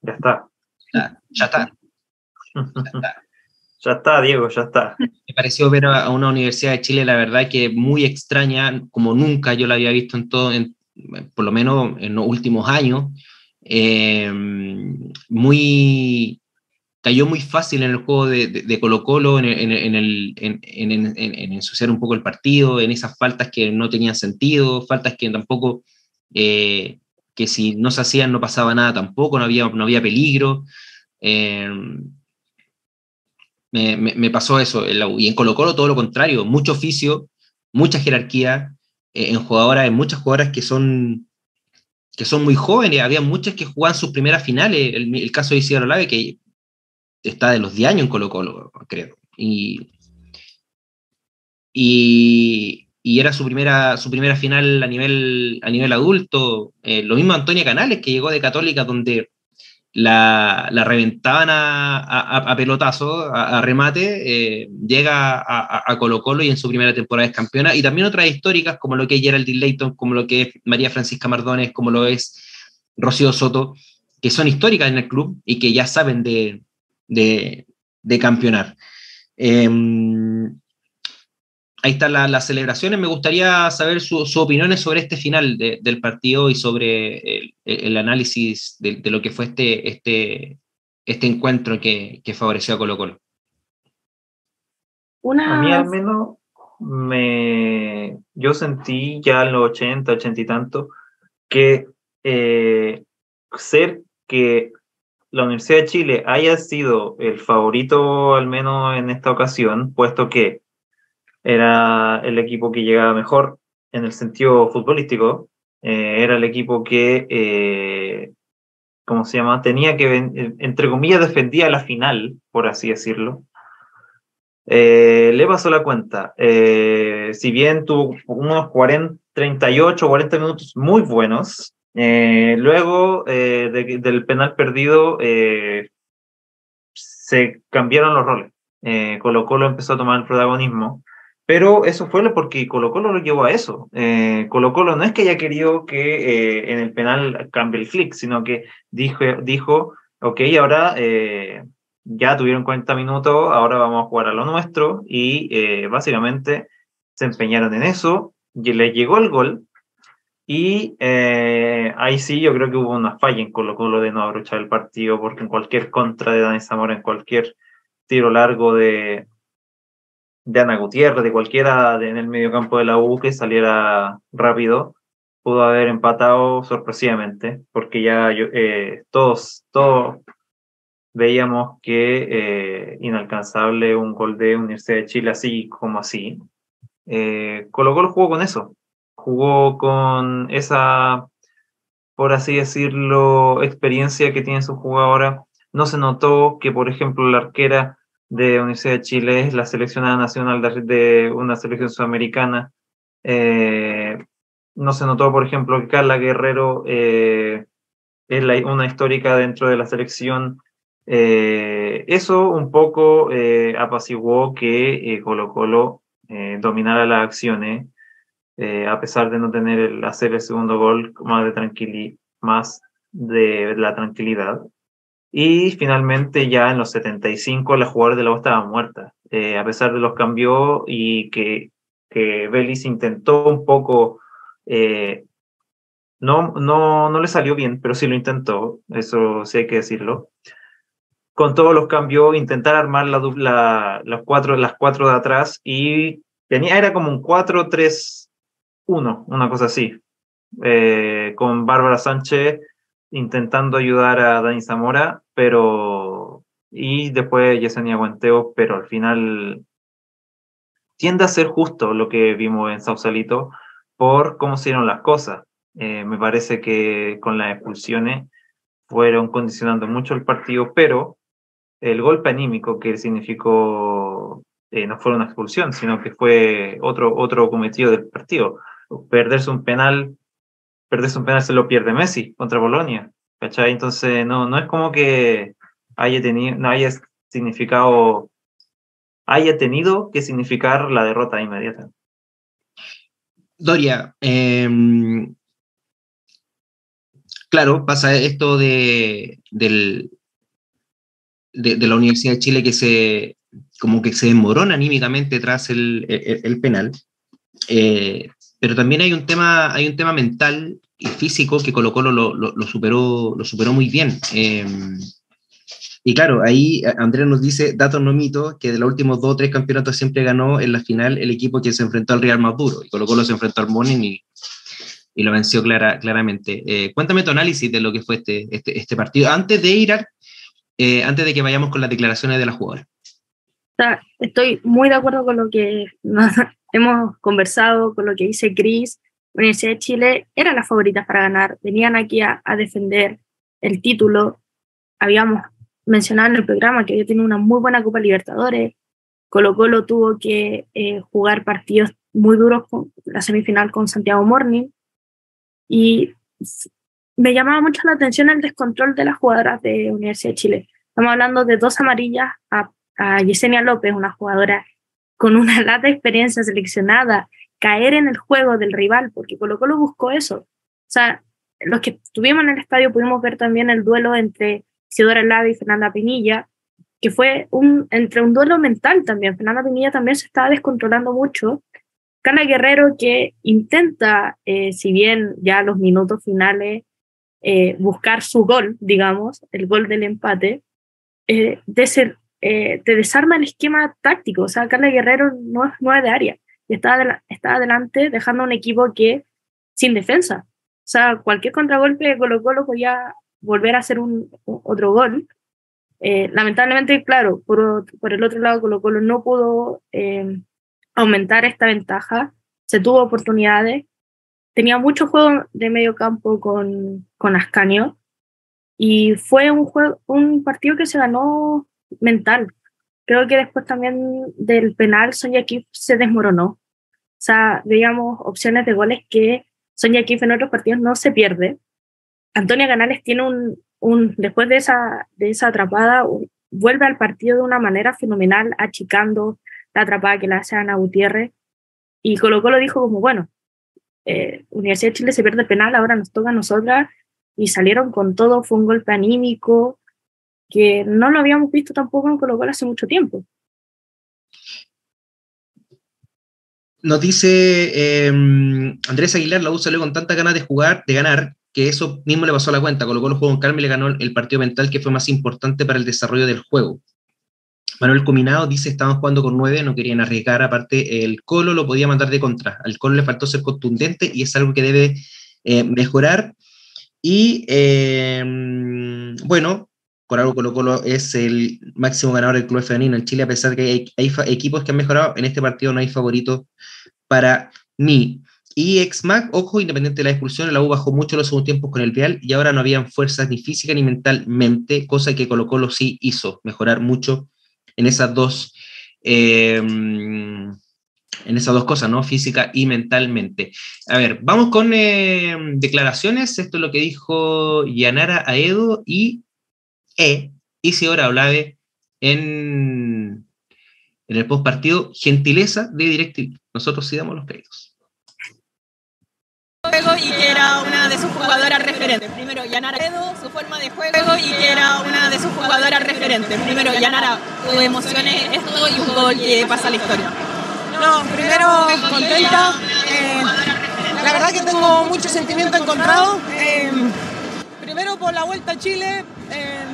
Ya está. Ya, está. Ya está. [laughs] Diego, ya está. Me pareció ver a, una Universidad de Chile, la verdad que muy extraña, como nunca yo la había visto en todo, en, por lo menos en los últimos años, eh, muy, cayó muy fácil en el juego de, Colo Colo, en, el, en, ensuciar un poco el partido, en esas faltas que no tenían sentido, faltas que tampoco, eh, que si no se hacían no pasaba nada tampoco, no había, no había peligro. Eh, me, pasó eso, y en Colo Colo todo lo contrario, mucho oficio, mucha jerarquía, en jugadoras, en muchas jugadoras que son que son muy jóvenes, había muchas que jugaban sus primeras finales, el, caso de Isidro Lave, que está de los 10 años en Colo Colo, creo, y, y, era su primera, su primera final a nivel, a nivel adulto, eh, lo mismo Antonia Canales, que llegó de Católica, donde la, la reventaban a, a, pelotazo, a, remate, eh, llega a, Colo Colo y en su primera temporada es campeona, y también otras históricas como lo que es Geraldine Layton, como lo que es María Francisca Mardones, como lo es Rocío Soto, que son históricas en el club y que ya saben de, de, campeonar. Eh, ahí están las celebraciones. Me gustaría saber sus opiniones sobre este final del partido y sobre el, análisis de, lo que fue este, este, este encuentro que, favoreció a Colo Colo. A mí al menos me, yo sentí ya en los 80, 80 y tanto que eh, ser que la Universidad de Chile haya sido el favorito al menos en esta ocasión, puesto que era el equipo que llegaba mejor en el sentido futbolístico, eh, era el equipo que, eh, ¿cómo se llama? Tenía que, entre comillas, defendía la final, por así decirlo. Eh, le pasó la cuenta. si bien tuvo unos 40, 38, 40 minutos muy buenos, luego del penal perdido se cambiaron los roles. Colo Colo empezó a tomar el protagonismo pero eso fue porque Colo Colo lo llevó a eso. Eh, Colo Colo no es que haya querido que eh, en el penal cambie el clic, sino que dijo, dijo ok, ahora eh, ya tuvieron 40 minutos, ahora vamos a jugar a lo nuestro y eh, básicamente se empeñaron en eso, y les llegó el gol y ahí sí yo creo que hubo una falla en Colo Colo de no abrochar el partido porque en cualquier contra de Dani Zamora, en cualquier tiro largo de, de Ana Gutiérrez, de cualquiera en el medio campo de la U que saliera rápido, pudo haber empatado sorpresivamente, porque ya eh, todos, todos veíamos que eh, inalcanzable un gol de Universidad de Chile así como así. Eh, Colo Colo jugó con eso, jugó con esa, por así decirlo, experiencia que tiene su jugadora. No se notó que, por ejemplo, la arquera de Universidad de Chile es la seleccionada nacional de, una selección sudamericana. Eh, no se notó, por ejemplo, que Carla Guerrero eh, es una histórica dentro de la selección. Eh, eso un poco apaciguó que Colo Colo dominara las acciones, a pesar de no tener el hacer el segundo gol más de, más de la tranquilidad. Y finalmente ya en los 75 la jugadora de la U estaba muerta, eh, a pesar de los cambios y que, que Belis intentó un poco, eh, no, no, no le salió bien, pero sí lo intentó, eso sí hay que decirlo. Con todos los cambios, intentar armar la dupla, las cuatro, las cuatro de atrás y tenía, era como un 4-3-1, una cosa así, eh, con Bárbara Sánchez intentando ayudar a Dani Zamora, pero. Y después Yesenia Guanteo, pero al final tiende a ser justo lo que vimos en Sausalito por cómo se dieron las cosas. Eh, me parece que con las expulsiones fueron condicionando mucho el partido, pero el golpe anímico que significó eh, no fue una expulsión, sino que fue otro, otro cometido del partido. Perderse un penal perderse un penal se lo pierde Messi contra Bolonia, ¿cachai? Entonces no, no es como que haya tenido, no haya significado, haya tenido que significar la derrota inmediata. Doria, em, claro, pasa esto de, del, de, la Universidad de Chile que se, como que se demoró anímicamente tras el, el, penal. Eh, pero también hay un tema, hay un tema mental y físico que Colo Colo lo, superó, lo superó muy bien. Em, y claro, ahí Andrea nos dice, datos no mito, que de los últimos dos o tres campeonatos siempre ganó en la final el equipo que se enfrentó al Real Maduro. Y Colo Colo se enfrentó al Morning y, y lo venció clara, claramente. Eh, cuéntame tu análisis de lo que fue este, este, este partido, antes de ir, a, eh, antes de que vayamos con las declaraciones de la jugadora. Estoy muy de acuerdo con lo que [laughs] hemos conversado con lo que dice Cris, Universidad de Chile era la favorita para ganar, venían aquí a, defender el título, habíamos mencionado en el programa que había tenido una muy buena Copa Libertadores, Colo Colo tuvo que eh, jugar partidos muy duros, con la semifinal con Santiago Morning, y me llamaba mucho la atención el descontrol de las jugadoras de Universidad de Chile. Estamos hablando de dos amarillas a, a Yesenia López, una jugadora con una [laughs] lata experiencia seleccionada, caer en el juego del rival, porque Colo Colo buscó eso. O sea, los que estuvimos en el estadio pudimos ver también el duelo entre Isidora Lava y Fernanda Pinilla, que fue un, entre un duelo mental también. Fernanda Pinilla también se estaba descontrolando mucho. Carla Guerrero que intenta, eh, si bien ya los minutos finales, eh, buscar su gol, digamos, el gol del empate, eh, de ser eh, te desarma el esquema táctico. O sea, Carla Guerrero no es de área y está, está adelante dejando un equipo que sin defensa. O sea, cualquier contragolpe de Colo Colo podía volver a hacer un, otro gol. Eh, lamentablemente, claro, por, por, el otro lado Colo Colo no pudo eh, aumentar esta ventaja, se tuvo oportunidades, tenía mucho juego de medio campo con, con Ascanio y fue un, juego, un partido que se ganó mental. Creo que después también del penal Sonia Kif se desmoronó. O sea, veíamos opciones de goles que Sonia Kif en otros partidos no se pierde. Antonia Canales tiene un, un después de esa, de esa atrapada, vuelve al partido de una manera fenomenal, achicando la atrapada que le hace Ana Gutiérrez. Y Colo Colo dijo como, bueno, eh, Universidad de Chile se pierde el penal, ahora nos toca a nosotras. Y salieron con todo, fue un golpe anímico que no lo habíamos visto tampoco en Colo Colo hace mucho tiempo. Nos dice em, Andrés Aguilar, la U salió con tantas ganas de jugar, de ganar, que eso mismo le pasó a la cuenta. Colo Colo jugó con calma y le ganó el partido mental que fue más importante para el desarrollo del juego. Manuel Cominado dice, estaban jugando con nueve, no querían arriesgar, aparte el Colo lo podía mandar de contra. Al Colo le faltó ser contundente y es algo que debe eh, mejorar. Y em, bueno, por algo Colo Colo es el máximo ganador del club femenino en Chile, a pesar de que hay, equipos que han mejorado, en este partido no hay favorito para mí. Y ex-MAC, ojo, independiente de la expulsión, la U bajó mucho los segundos tiempos con el Vial y ahora no habían fuerzas ni física ni mentalmente, cosa que Colo Colo sí hizo, mejorar mucho en esas dos, em, en esas dos cosas, ¿no? Física y mentalmente. A ver, vamos con em, declaraciones. Esto es lo que dijo Yanara Aedo y E, Isidora Olave en, en el post partido. Gentileza de DirecTV. Nosotros sí damos los créditos y que era una de sus jugadoras referentes. Primero, Yanara Edo, su forma de juego y que era una de sus jugadoras referentes. Primero, Yanara, tu emociones esto y un gol que pasa a la historia. No, primero contenta. Eh, la verdad que tengo mucho sentimiento encontrado. Eh, primero por la vuelta a Chile. Eh,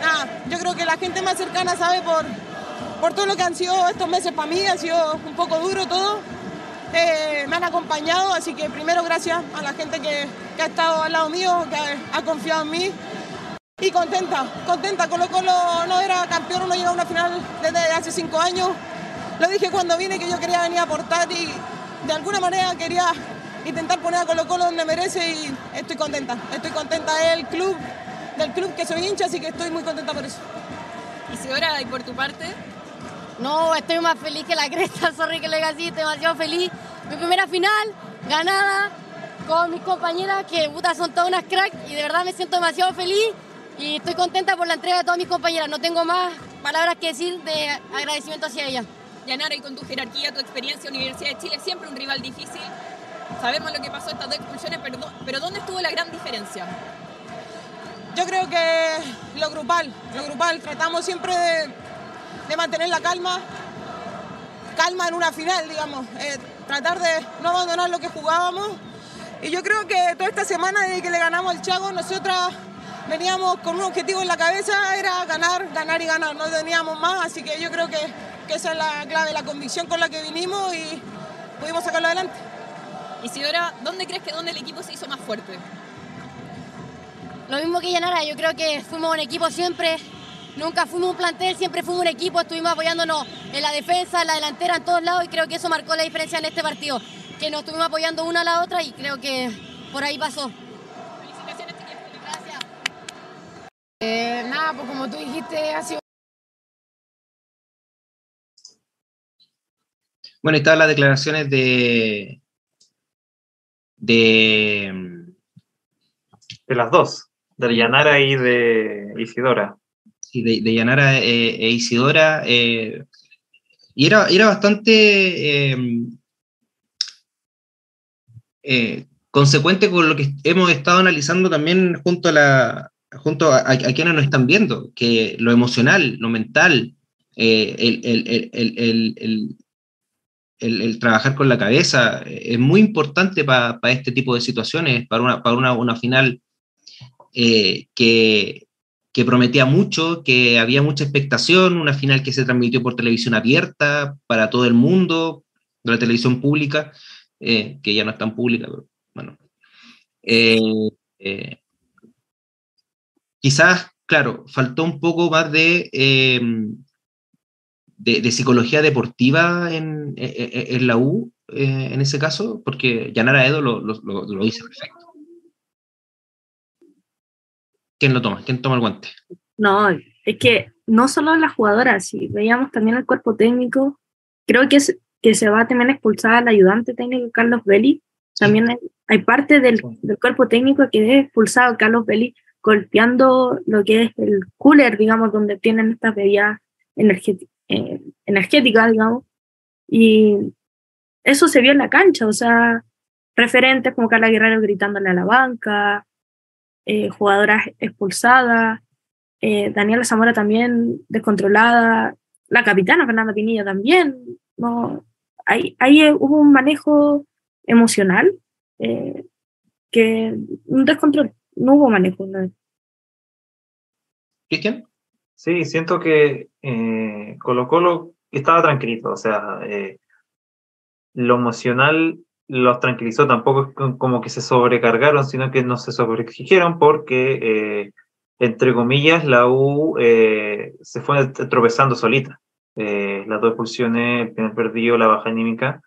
nada, yo creo que la gente más cercana sabe por, por todo lo que han sido estos meses para mí. Ha sido un poco duro todo eh, me han acompañado, así que primero gracias a la gente que, ha estado al lado mío, que ha, confiado en mí. Y contenta, contenta. Colo Colo no era campeón, no llegó a una final desde hace cinco años. Lo dije cuando vine que yo quería venir a aportar y de alguna manera quería intentar poner a Colo Colo donde merece y estoy contenta. Estoy contenta del club, del club que soy hincha, así que estoy muy contenta por eso. ¿Y si ahora, y por tu parte? No, estoy más feliz que la cresta, [laughs] sorry que lo diga así, estoy demasiado feliz. Mi primera final, ganada con mis compañeras que puta, son todas unas cracks y de verdad me siento demasiado feliz y estoy contenta por la entrega de todas mis compañeras. No tengo más palabras que decir de agradecimiento hacia ellas. Yanara, y con tu jerarquía, tu experiencia, Universidad de Chile, siempre un rival difícil. Sabemos lo que pasó estas dos expulsiones, pero, pero ¿dónde estuvo la gran diferencia? Yo creo que lo grupal, lo grupal. Tratamos siempre de mantener la calma, calma en una final, digamos, eh, tratar de no abandonar lo que jugábamos. Y yo creo que toda esta semana desde que le ganamos al Chago, nosotras veníamos con un objetivo en la cabeza, era ganar, ganar y ganar, no teníamos más, así que yo creo que esa es la clave, la convicción con la que vinimos y pudimos sacarlo adelante. Isidora, ¿dónde crees que dónde el equipo se hizo más fuerte? Lo mismo que Yanara, yo creo que fuimos un equipo siempre Nunca fuimos un plantel, siempre fuimos un equipo, estuvimos apoyándonos en la defensa, en la delantera, en todos lados y creo que eso marcó la diferencia en este partido, que nos estuvimos apoyando una a la otra y creo que por ahí pasó. Felicitaciones, Gracias. Eh, nada, pues como tú dijiste, ha sido... Bueno, estaban las declaraciones de, de... De las dos, de Yanara y de Isidora. de, de Yanara eh, e Isidora, eh, y era, era bastante em, eh, consecuente con lo que hemos estado analizando también junto a, la, junto a, quienes nos están viendo, que lo emocional, lo mental, el, el, trabajar con la cabeza es muy importante para este tipo de situaciones, para una, para una, una final que, que prometía mucho, que había mucha expectación, una final que se transmitió por televisión abierta para todo el mundo, de la televisión pública, eh, que ya no es tan pública, pero bueno. Eh, eh, quizás, claro, faltó un poco más de, de, psicología deportiva en, en, la U, en ese caso, porque Yanara Edo lo, lo, lo, dice perfecto. ¿Quién lo toma? ¿Quién toma el guante? No, es que no solo las jugadoras, si veíamos también el cuerpo técnico, creo que, que se va a también expulsar al ayudante técnico Carlos Belli. También hay, parte del, del, cuerpo técnico que es expulsado Carlos Belli golpeando lo que es el cooler, digamos, donde tienen estas bebidas eh, energéticas, digamos. Y eso se vio en la cancha, o sea, referentes como Carla Guerrero gritándole a la banca, eh, jugadoras expulsadas, eh, Daniela Zamora también descontrolada, la capitana Fernanda Pinilla también. No, ahí, ahí hubo un manejo emocional que un descontrol, no hubo manejo. ¿no? ¿Cristian? Sí, siento que eh, Colo Colo estaba tranquilito, o sea, eh, lo emocional los tranquilizó, tampoco es como que se sobrecargaron, sino que no se sobreexigieron porque, eh, entre comillas, la U se fue tropezando solita. las dos expulsiones, el primer perdido, la baja anímica,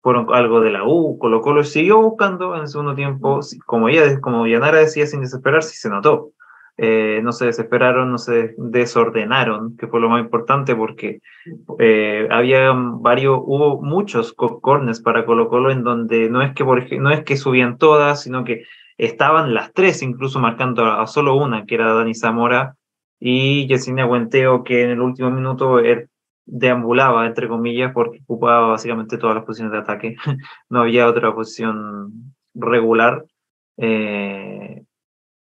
fueron algo de la U. Colo Colo siguió buscando en el segundo tiempo, como ella, como Yanara decía, sin desesperar, sí se notó. Eh, no se desesperaron, no se desordenaron, que fue lo más importante porque eh, había varios, hubo muchos corners para Colo Colo en donde no es que, no es que subían todas, sino que estaban las tres incluso marcando a, solo una, que era Dani Zamora y Yesenia Guenteo, que en el último minuto er, deambulaba, entre comillas, porque ocupaba básicamente todas las posiciones de ataque. [laughs] no había otra posición regular. Eh,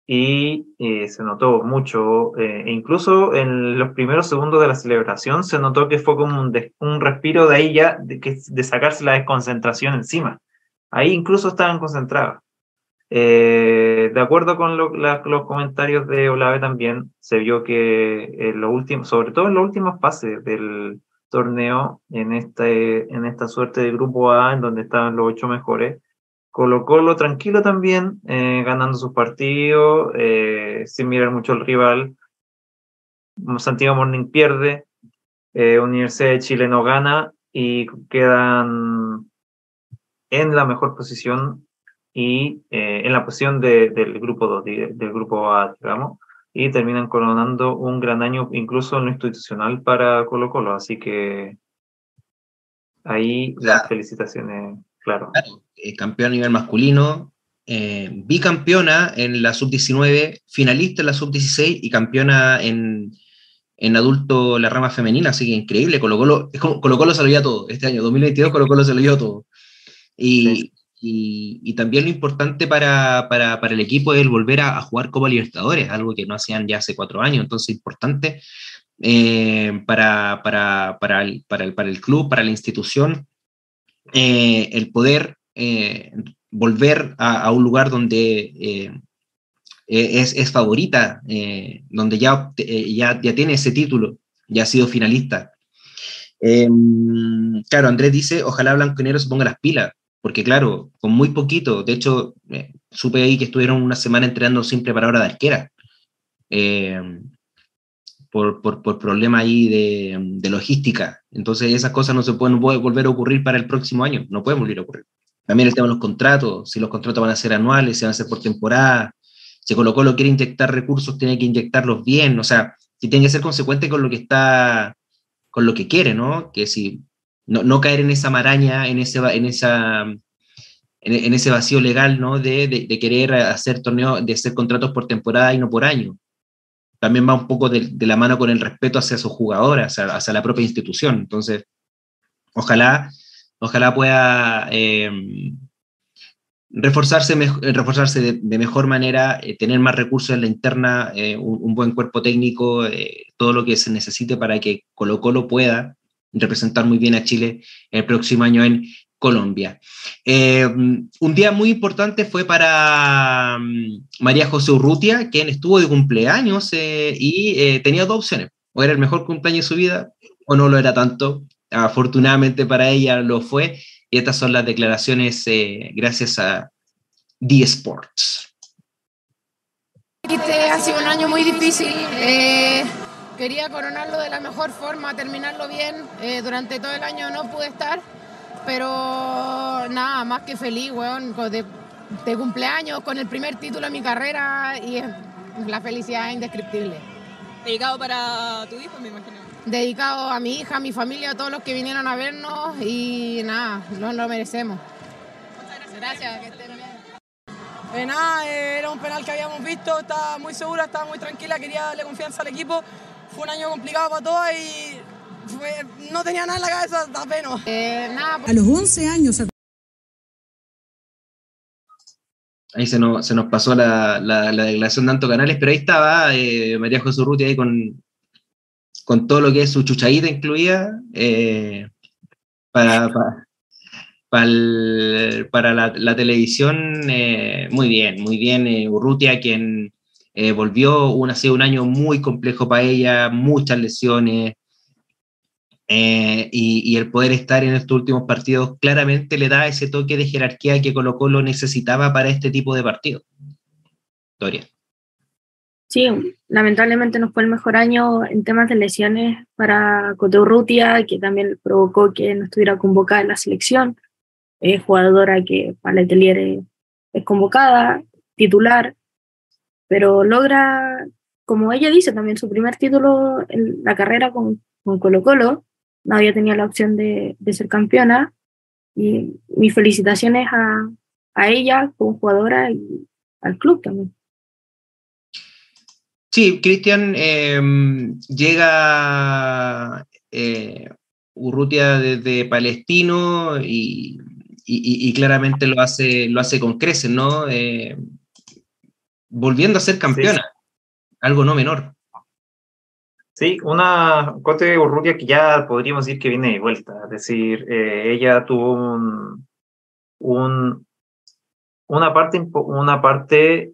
y eh, se notó mucho, eh, e incluso en los primeros segundos de la celebración se notó que fue como un, un respiro de ahí ya, de, que, de sacarse la desconcentración encima. Ahí incluso estaban concentrados. Eh, de acuerdo con los comentarios de Olave también, se vio que en lo sobre todo en los últimos fases del torneo, en, este, en esta suerte de grupo A, en donde estaban los ocho mejores, Colo Colo tranquilo también, eh, ganando sus partidos, eh, sin mirar mucho al rival. Santiago Morning pierde, eh, Universidad de Chile no gana y quedan en la mejor posición y en la posición del grupo 2, del grupo A, digamos, y terminan coronando un gran año incluso en lo institucional para Colo Colo, así que ahí las felicitaciones, claro. claro eh, campeón a nivel masculino, eh, bicampeona en la sub-19, finalista en la sub-16 y campeona en, en adulto la rama femenina, así que increíble, Colo Colo, Colo, Colo se lo dio todo, este año 2022 Colo Colo se lo dio todo. Y, y, también lo importante para, para, para, el equipo es el volver a, jugar Copa Libertadores, algo que no hacían ya hace cuatro años, entonces importante eh, para, para, para, el, para, el, para el club, para la institución, el poder eh, volver a, un lugar donde eh, e, es, favorita, eh, donde ya, ya, ya tiene ese título, ya ha sido finalista. Em, claro, Andrés dice, ojalá Blanco Negro se ponga las pilas, porque claro, con muy poquito, de hecho, supe ahí que estuvieron una semana entrenando sin preparadora de arquera. Por, por, por problema ahí de, de, logística. Entonces esas cosas no se pueden volver a ocurrir para el próximo año, no pueden volver a ocurrir. También el tema de los contratos, si los contratos van a ser anuales, si van a ser por temporada, si Colo Colo quiere inyectar recursos, tiene que inyectarlos bien, o sea, si tiene que ser consecuente con lo que está, con lo que quiere, ¿no? Que si no, no caer en esa maraña, en ese, en esa, ese vacío legal, ¿no? De, de, querer hacer torneos, de hacer contratos por temporada y no por año. También va un poco de, la mano con el respeto hacia sus jugadores, hacia la propia institución. Entonces, ojalá ojalá pueda eh, reforzarse, reforzarse de, mejor manera, eh, tener más recursos en la interna, eh, un, buen cuerpo técnico, todo lo que se necesite para que Colo Colo pueda representar muy bien a Chile el próximo año en Colombia. un día muy importante fue para mm, María José Urrutia, quien estuvo de cumpleaños y tenía dos opciones, o era el mejor cumpleaños de su vida o no lo era tanto, afortunadamente para ella lo fue. Y estas son las declaraciones eh, gracias a The Sports. Este ha sido un año muy difícil. Eh, quería coronarlo de la mejor forma, terminarlo bien. Eh, durante todo el año no pude estar, pero nada, más que feliz, weón, de, de cumpleaños, con el primer título de mi carrera y la felicidad es indescriptible. Dedicado para tu hijo, me imagino. Dedicado a mi hija, a mi familia, a todos los que vinieron a vernos y nada, no lo merecemos. Muchas gracias. Gracias, que estén bien. Eh, nada, eh, era un penal que habíamos visto, estaba muy segura, estaba muy tranquila, quería darle confianza al equipo. Fue un año complicado para todos y fue- no tenía nada en la cabeza, da pena. Eh, nada, A los 11 años Ahí se nos, se nos pasó la, la, la declaración de Anto Canales, pero ahí estaba eh, María José Urrutia ahí con, con todo lo que es su chuchadita incluida eh, para, para, para, el- para la, la televisión. eh, muy bien, muy bien. eh, Urrutia, quien eh, volvió, un, ha sido un año muy complejo para ella, muchas lesiones. eh, y, y el poder estar en estos últimos partidos claramente le da ese toque de jerarquía que Colo Colo necesitaba para este tipo de partidos. Doria. Sí, lamentablemente no fue el mejor año en temas de lesiones para Coteurrutia, que también provocó que no estuviera convocada en la selección. Es jugadora que para el Letelier es, convocada, titular, pero logra, como ella dice, también su primer título en la carrera con, con Colo Colo. No había tenido la opción de, de ser campeona. Y mis felicitaciones a, a ella como jugadora y al club también. Sí, Cristian, eh, llega eh, Urrutia desde Palestino y, y- y claramente lo hace, lo hace con creces, ¿no? Eh, volviendo a ser campeona, algo no menor. Sí, una Cote Urrutia que ya podríamos decir que viene de vuelta. Es decir, eh, ella tuvo un, un- una parte, una parte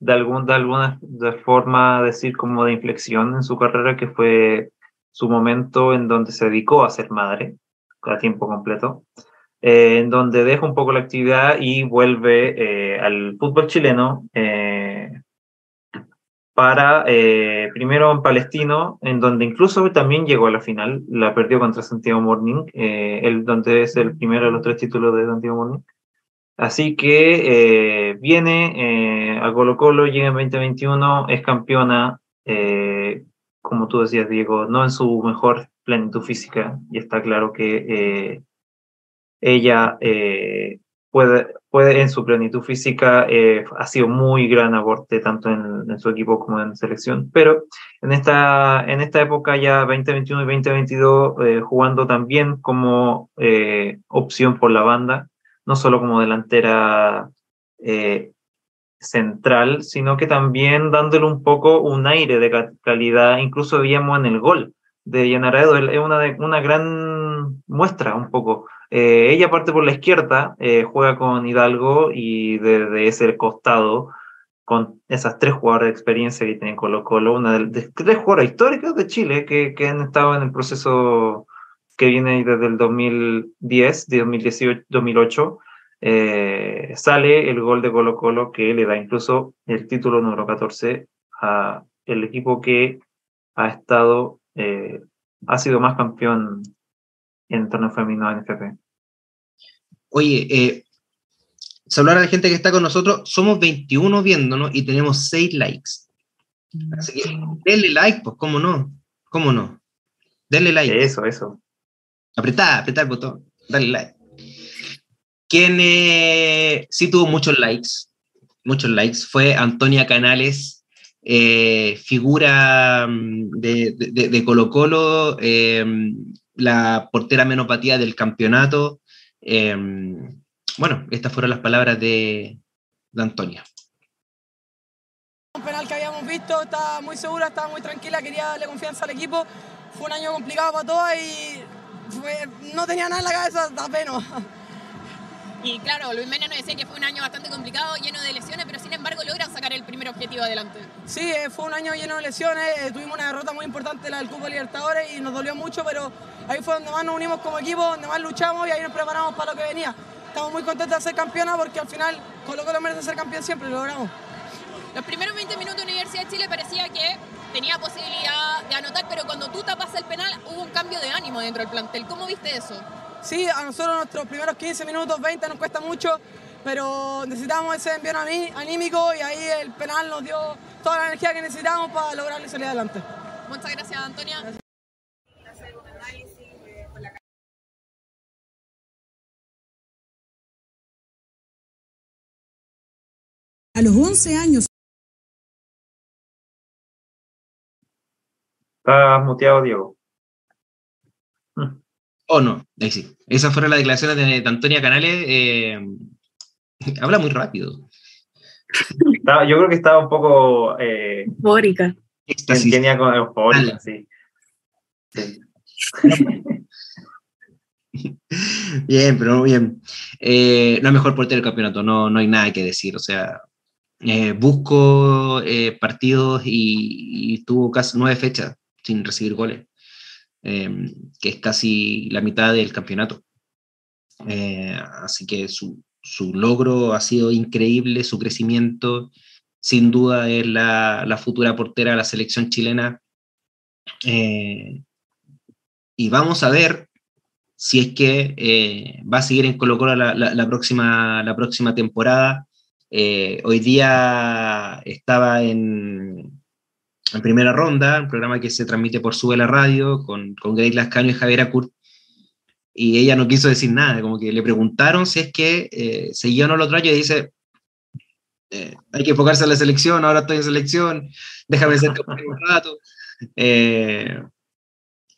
de, algún, de alguna de forma decir como de inflexión en su carrera que fue su momento en donde se dedicó a ser madre a tiempo completo, eh, en donde deja un poco la actividad y vuelve eh, al fútbol chileno. eh, para eh, primero en Palestino, en donde incluso también llegó a la final, la perdió contra Santiago Morning, eh, el, donde es el primero de los tres títulos de Santiago Morning. Así que eh, viene eh, a Colo Colo, llega en 2021, es campeona, eh, como tú decías, Diego, no en su mejor plenitud física, y está claro que eh, ella eh, puede, puede en su plenitud física, eh, ha sido muy gran aporte tanto en, en su equipo como en selección, pero en esta, en esta época ya 2021 y 2022, eh, jugando también como opción por la banda, no solo como delantera eh, central, sino que también dándole un poco un aire de ca- calidad, incluso veíamos en el gol de Yanaraedo, es una, una gran muestra un poco. Eh, ella parte por la izquierda, eh, juega con Hidalgo y desde ese costado, con esas tres jugadoras de experiencia que tienen Colo Colo, una de, de tres jugadoras históricas de Chile que, que han estado en el proceso que viene desde el 2010, de 2018, 2008, eh, sale el gol de Colo Colo que le da incluso el título número 14 a el equipo que ha estado, eh, ha sido más campeón en torneo femenino en FP. Oye, eh, saludar a la gente que está con nosotros. Somos 21 viéndonos y tenemos 6 likes. Así que denle like, pues, ¿cómo no? ¿Cómo no? Denle like. Eso, eso. Apretá, apretá el botón. Dale like. Quien eh, sí tuvo muchos likes, muchos likes, fue Antonia Canales, eh, figura mm, de, de- Colo Colo, eh, la portera menopatía del campeonato. eh, bueno, estas fueron las palabras de, de Antonia. Un penal que habíamos visto, estaba muy segura, estaba muy tranquila, quería darle confianza al equipo. Fue un año complicado para todos y no tenía nada en la cabeza, da pena. Y claro, Luis Mena nos decía que fue un año bastante complicado, lleno de lesiones, pero sin embargo logran sacar el primer objetivo adelante. Sí, eh, fue un año lleno de lesiones, eh, tuvimos una derrota muy importante, la del Cupo Libertadores, y nos dolió mucho, pero ahí fue donde más nos unimos como equipo, donde más luchamos y ahí nos preparamos para lo que venía. Estamos muy contentos de ser campeona porque al final Colo Colo merece ser campeón siempre, lo logramos. Los primeros 20 minutos de Universidad de Chile parecía que tenía posibilidad de anotar, pero cuando tú tapas el penal hubo un cambio de ánimo dentro del plantel. ¿Cómo viste eso? Sí, a nosotros nuestros primeros 15 minutos, 20 nos cuesta mucho, pero necesitamos ese envío anímico y ahí el penal nos dio toda la energía que necesitamos para lograr salir adelante. Muchas gracias, Antonia. A los 11 años. Estás muteado, Diego. Oh, no, ahí sí. Esas fueron las declaraciones de, Antonia Canales. Eh, [laughs] habla muy rápido. yo creo que estaba un poco. Eh, eufórica. Tenía con eufórica, sí. bien, pero bien. Eh, no es mejor portero del campeonato, no, no hay nada que decir. O sea, eh, busco partidos y, y, tuvo casi nueve fechas sin recibir goles. Em, que es casi la mitad del campeonato. Eh, así que su, su, logro ha sido increíble, su crecimiento sin duda es la, la futura portera de la selección chilena. Eh, y vamos a ver si es que eh, va a seguir en Colo Colo la, la, próxima, la próxima temporada. hoy día estaba en, en primera ronda, un programa que se transmite por Sube la Radio con, con Grace Lascano y Javier Acurt, y ella no quiso decir nada, como que le preguntaron si es que eh, seguía o no el otro año y dice, eh, hay que enfocarse en la selección, ahora estoy en selección, déjame ser un rato. [laughs] Eh,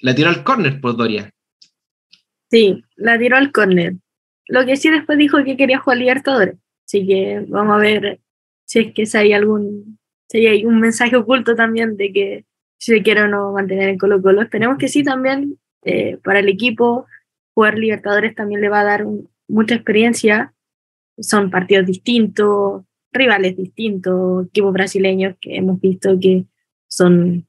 la tiró al córner, por pues, Doria. Sí, la tiró al córner. Lo que sí después dijo que quería jugar Libertadores, así que vamos a ver si es que hay algún Sí, hay un mensaje oculto también de que si se quiere o no mantener en Colo Colo. Esperemos que sí también eh, para el equipo. Jugar Libertadores también le va a dar mucha experiencia. Son partidos distintos, rivales distintos, equipos brasileños que hemos visto que son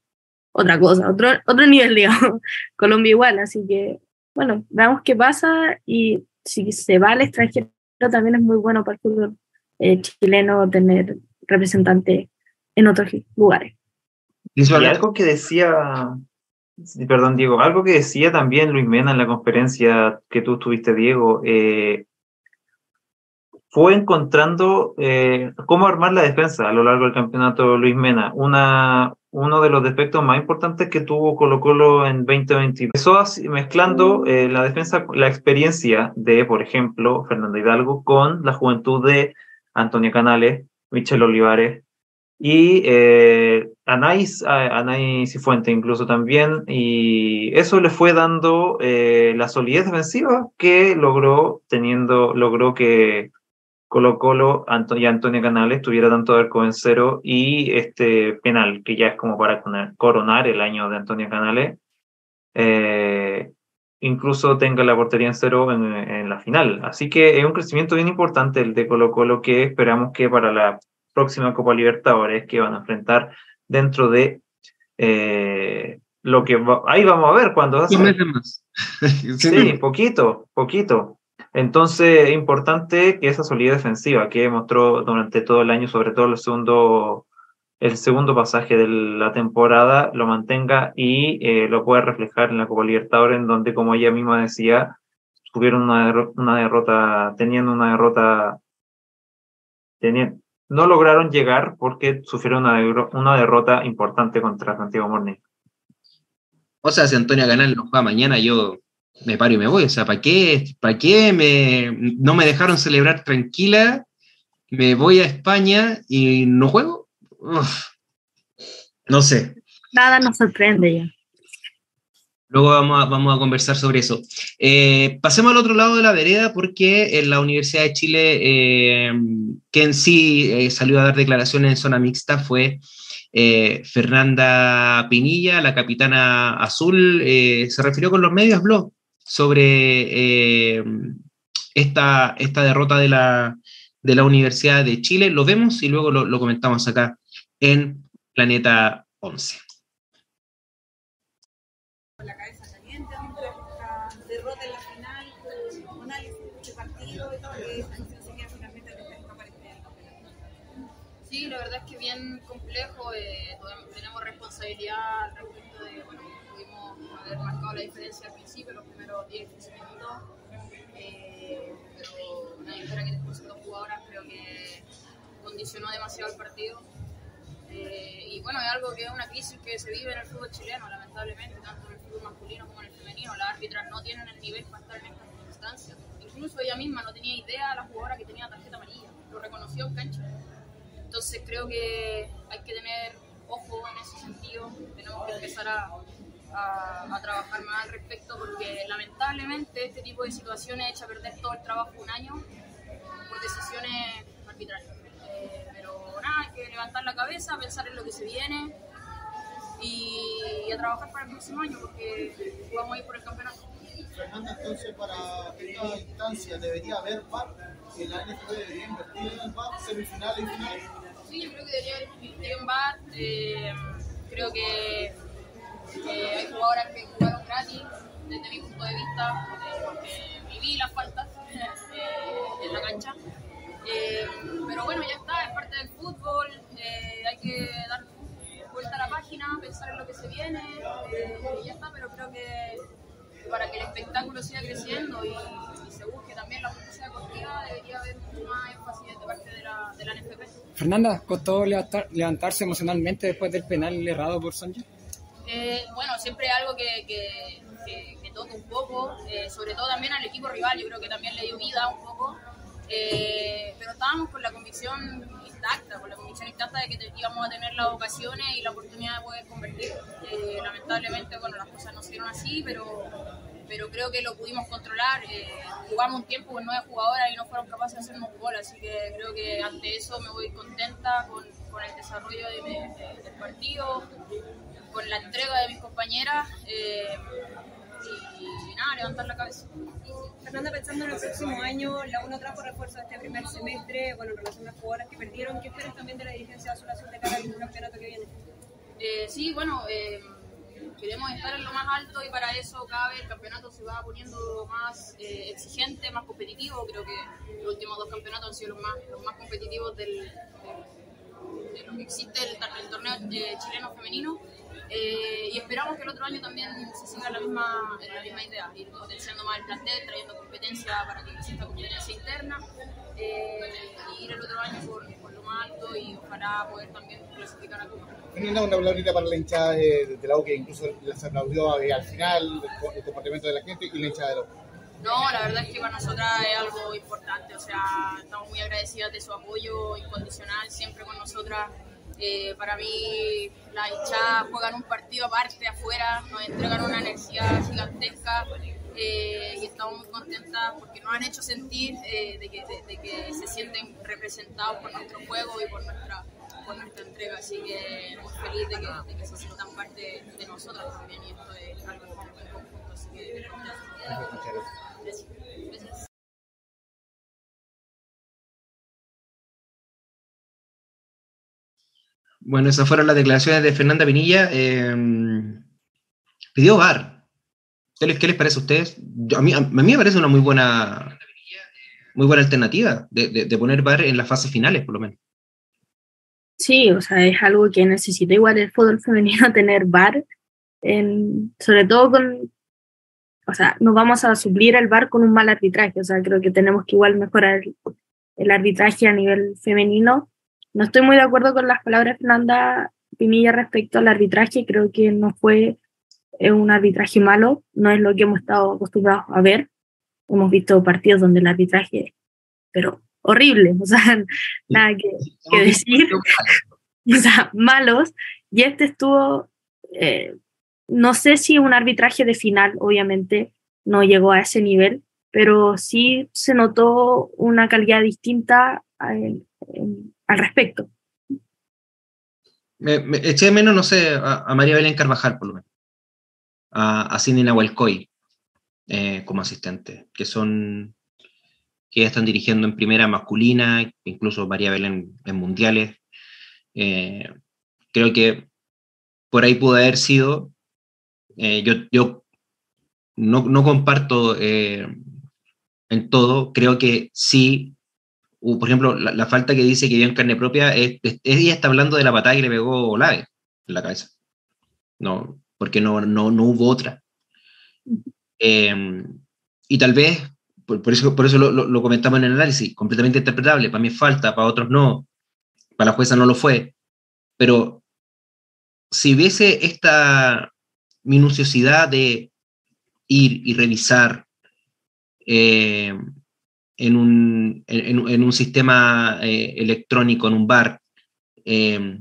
otra cosa, otro, otro nivel, [laughs] digamos. Colombia igual, así que, bueno, veamos qué pasa y si se va al extranjero también es muy bueno para el fútbol eh, chileno tener representantes en otros lugares. Y algo que decía, perdón Diego, algo que decía también Luis Mena en la conferencia que tú tuviste, Diego, eh, fue encontrando eh, cómo armar la defensa a lo largo del campeonato Luis Mena. Una, uno de los defectos más importantes que tuvo Colo Colo en 2020. Empezó así, mezclando eh, la defensa, la experiencia de, por ejemplo, Fernando Hidalgo con la juventud de Antonio Canales, Michel Olivares, y eh, Anais, Anais Cifuente incluso también, y eso le fue dando eh, la solidez defensiva que logró teniendo, logró que Colo Colo y Antonio Canales tuviera tanto arco en cero y este penal, que ya es como para coronar el año de Antonio Canales, eh, incluso tenga la portería en cero en, en, la final. Así que es un crecimiento bien importante el de Colo Colo que esperamos que para la próxima Copa Libertadores que van a enfrentar dentro de eh, lo que ahí vamos a ver cuando hace. más. [laughs] sí, poquito, poquito. Entonces, es importante que esa solidez defensiva que mostró durante todo el año, sobre todo el segundo, el segundo pasaje de la temporada, lo mantenga y eh, lo pueda reflejar en la Copa Libertadores, en donde, como ella misma decía, tuvieron una, una derrota, teniendo una derrota, teniendo, no lograron llegar porque sufrieron una, una derrota importante contra Santiago Morning. O sea, si Antonio Canal no juega mañana, yo me paro y me voy. O sea, ¿para qué, para qué me, no me dejaron celebrar tranquila? Me voy a España y no juego. no sé. Nada nos sorprende ya. Luego vamos a, conversar sobre eso. Eh, pasemos al otro lado de la vereda porque en la Universidad de Chile, eh, quien sí eh, salió a dar declaraciones en zona mixta fue Fernanda Pinilla, la capitana azul, se refirió con los medios blog sobre esta, esta derrota de la, de la Universidad de Chile. Lo vemos y luego lo, lo comentamos acá en Planeta 11. Condicionó demasiado el partido. Eh, y bueno, es algo que es una crisis que se vive en el fútbol chileno, lamentablemente, tanto en el fútbol masculino como en el femenino. Las árbitras no tienen el nivel para estar en estas instancias. Incluso ella misma no tenía idea, la jugadora que tenía tarjeta amarilla, lo reconoció en cancha. Entonces creo que hay que tener ojo en ese sentido, tenemos que empezar a, a, trabajar más al respecto porque lamentablemente este tipo de situaciones echa a perder todo el trabajo un año por decisiones arbitrarias. Eh, pero nada, hay que levantar la cabeza, pensar en lo que se viene y, a trabajar para el próximo año porque vamos a ir por el campeonato. Fernanda, entonces para esta instancia debería haber VAR, que la NFP debería invertir en el VAR, semifinales y finales. Sí, yo creo que debería haber invertido en VAR. Eh, creo que eh, hay jugadoras que jugaron gratis desde mi punto de vista, porque viví las faltas [laughs] eh, en la cancha. Pero bueno, ya está, es parte del fútbol, hay que dar vuelta a la página, pensar en lo que se viene, y ya está, pero creo que para que el espectáculo siga creciendo y, se busque también la justicia deportiva, debería haber mucho más énfasis de parte de la, de la NFP. Fernanda, ¿costó levantarse emocionalmente después del penal errado por Sánchez? Eh, bueno, siempre algo que, que, que, toca un poco, eh, sobre todo también al equipo rival, yo creo que también le dio vida un poco, eh, pero estábamos con la convicción intacta, con la convicción intacta de que íbamos a tener las ocasiones y la oportunidad de poder convertir. lamentablemente, bueno, las cosas no se así, pero pero creo que lo pudimos controlar. Eh, jugamos un tiempo con nueve jugadoras y no fueron capaces de hacernos gol, así que creo que ante eso me voy contenta con, el desarrollo de, del partido, con la entrega de mis compañeras eh, y, nada, levantar la cabeza. Fernanda, pensando en el próximo año, la UNO trajo refuerzo este primer semestre, bueno, en relación a las jugadoras que perdieron, ¿qué esperas también de la dirigencia de Azul de cara al campeonato que viene? Eh, sí, bueno, eh, queremos estar en lo más alto y para eso cada vez el campeonato se va poniendo más eh, exigente, más competitivo. Creo que los últimos dos campeonatos han sido los más, los más competitivos del, de, lo que existe el, el torneo chileno femenino. Eh, y esperamos que el otro año también se siga la misma, la misma idea, ir potenciando más el plantel, trayendo competencia para que exista competencia interna, eh, y ir el otro año por, por, lo más alto y ojalá poder también clasificar a Copa. Una, una ahorita para la hinchada de, de, la U que incluso les aplaudió eh, al final el, el, comportamiento de la gente y la hinchada de la U. No, la verdad es que para nosotras es algo importante, o sea, estamos muy agradecidas de su apoyo incondicional siempre con nosotras. Eh, para mí, las hinchadas juegan un partido aparte afuera, nos entregan una energía gigantesca eh, y estamos muy contentas porque nos han hecho sentir eh, de, que, de, que, se sienten representados por nuestro juego y por nuestra, por nuestra entrega. Así que muy feliz de que, de que se sientan parte de nosotras también y esto es algo en conjunto. Así que gracias. Bueno, esas fueron las declaraciones de Fernanda Pinilla. Eh, pidió VAR. ¿Qué les, ¿Qué les, parece a ustedes? A mí, a mí, me parece una muy buena, muy buena alternativa de, de, de, poner VAR en las fases finales, por lo menos. Sí, o sea, es algo que necesita igual el fútbol femenino [laughs] tener VAR, en, sobre todo con, o sea, no vamos a suplir el VAR con un mal arbitraje, o sea, creo que tenemos que igual mejorar el, el arbitraje a nivel femenino no estoy muy de acuerdo con las palabras de Fernanda Pinilla respecto al arbitraje. Creo que no fue un arbitraje malo, no es lo que hemos estado acostumbrados a ver. Hemos visto partidos donde el arbitraje, pero horrible, o sea, nada que, que decir, [laughs] o sea, malos. Y este estuvo, eh, no sé si un arbitraje de final, obviamente, no llegó a ese nivel, pero sí se notó una calidad distinta al respecto. Me, eché de menos, no sé, a, a, María Belén Carvajal, por lo menos. A, a Cindy Nahuelcoy eh, como asistente, que son que ya están dirigiendo en primera masculina, incluso María Belén en mundiales. Eh, creo que por ahí pudo haber sido. Eh, yo yo no, no comparto eh, en todo, creo que sí por ejemplo, la, falta que dice que vio en carne propia, es, ella está hablando de la patada que le pegó Olave en la cabeza. No, porque no, no, no hubo otra. Em, y tal vez, por, eso, por eso lo, lo, comentamos en el análisis, completamente interpretable, para mí falta, para otros no, para la jueza no lo fue, pero si hubiese esta minuciosidad de ir y revisar eh, en, un, en, un, sistema eh, electrónico, en un bar, eh,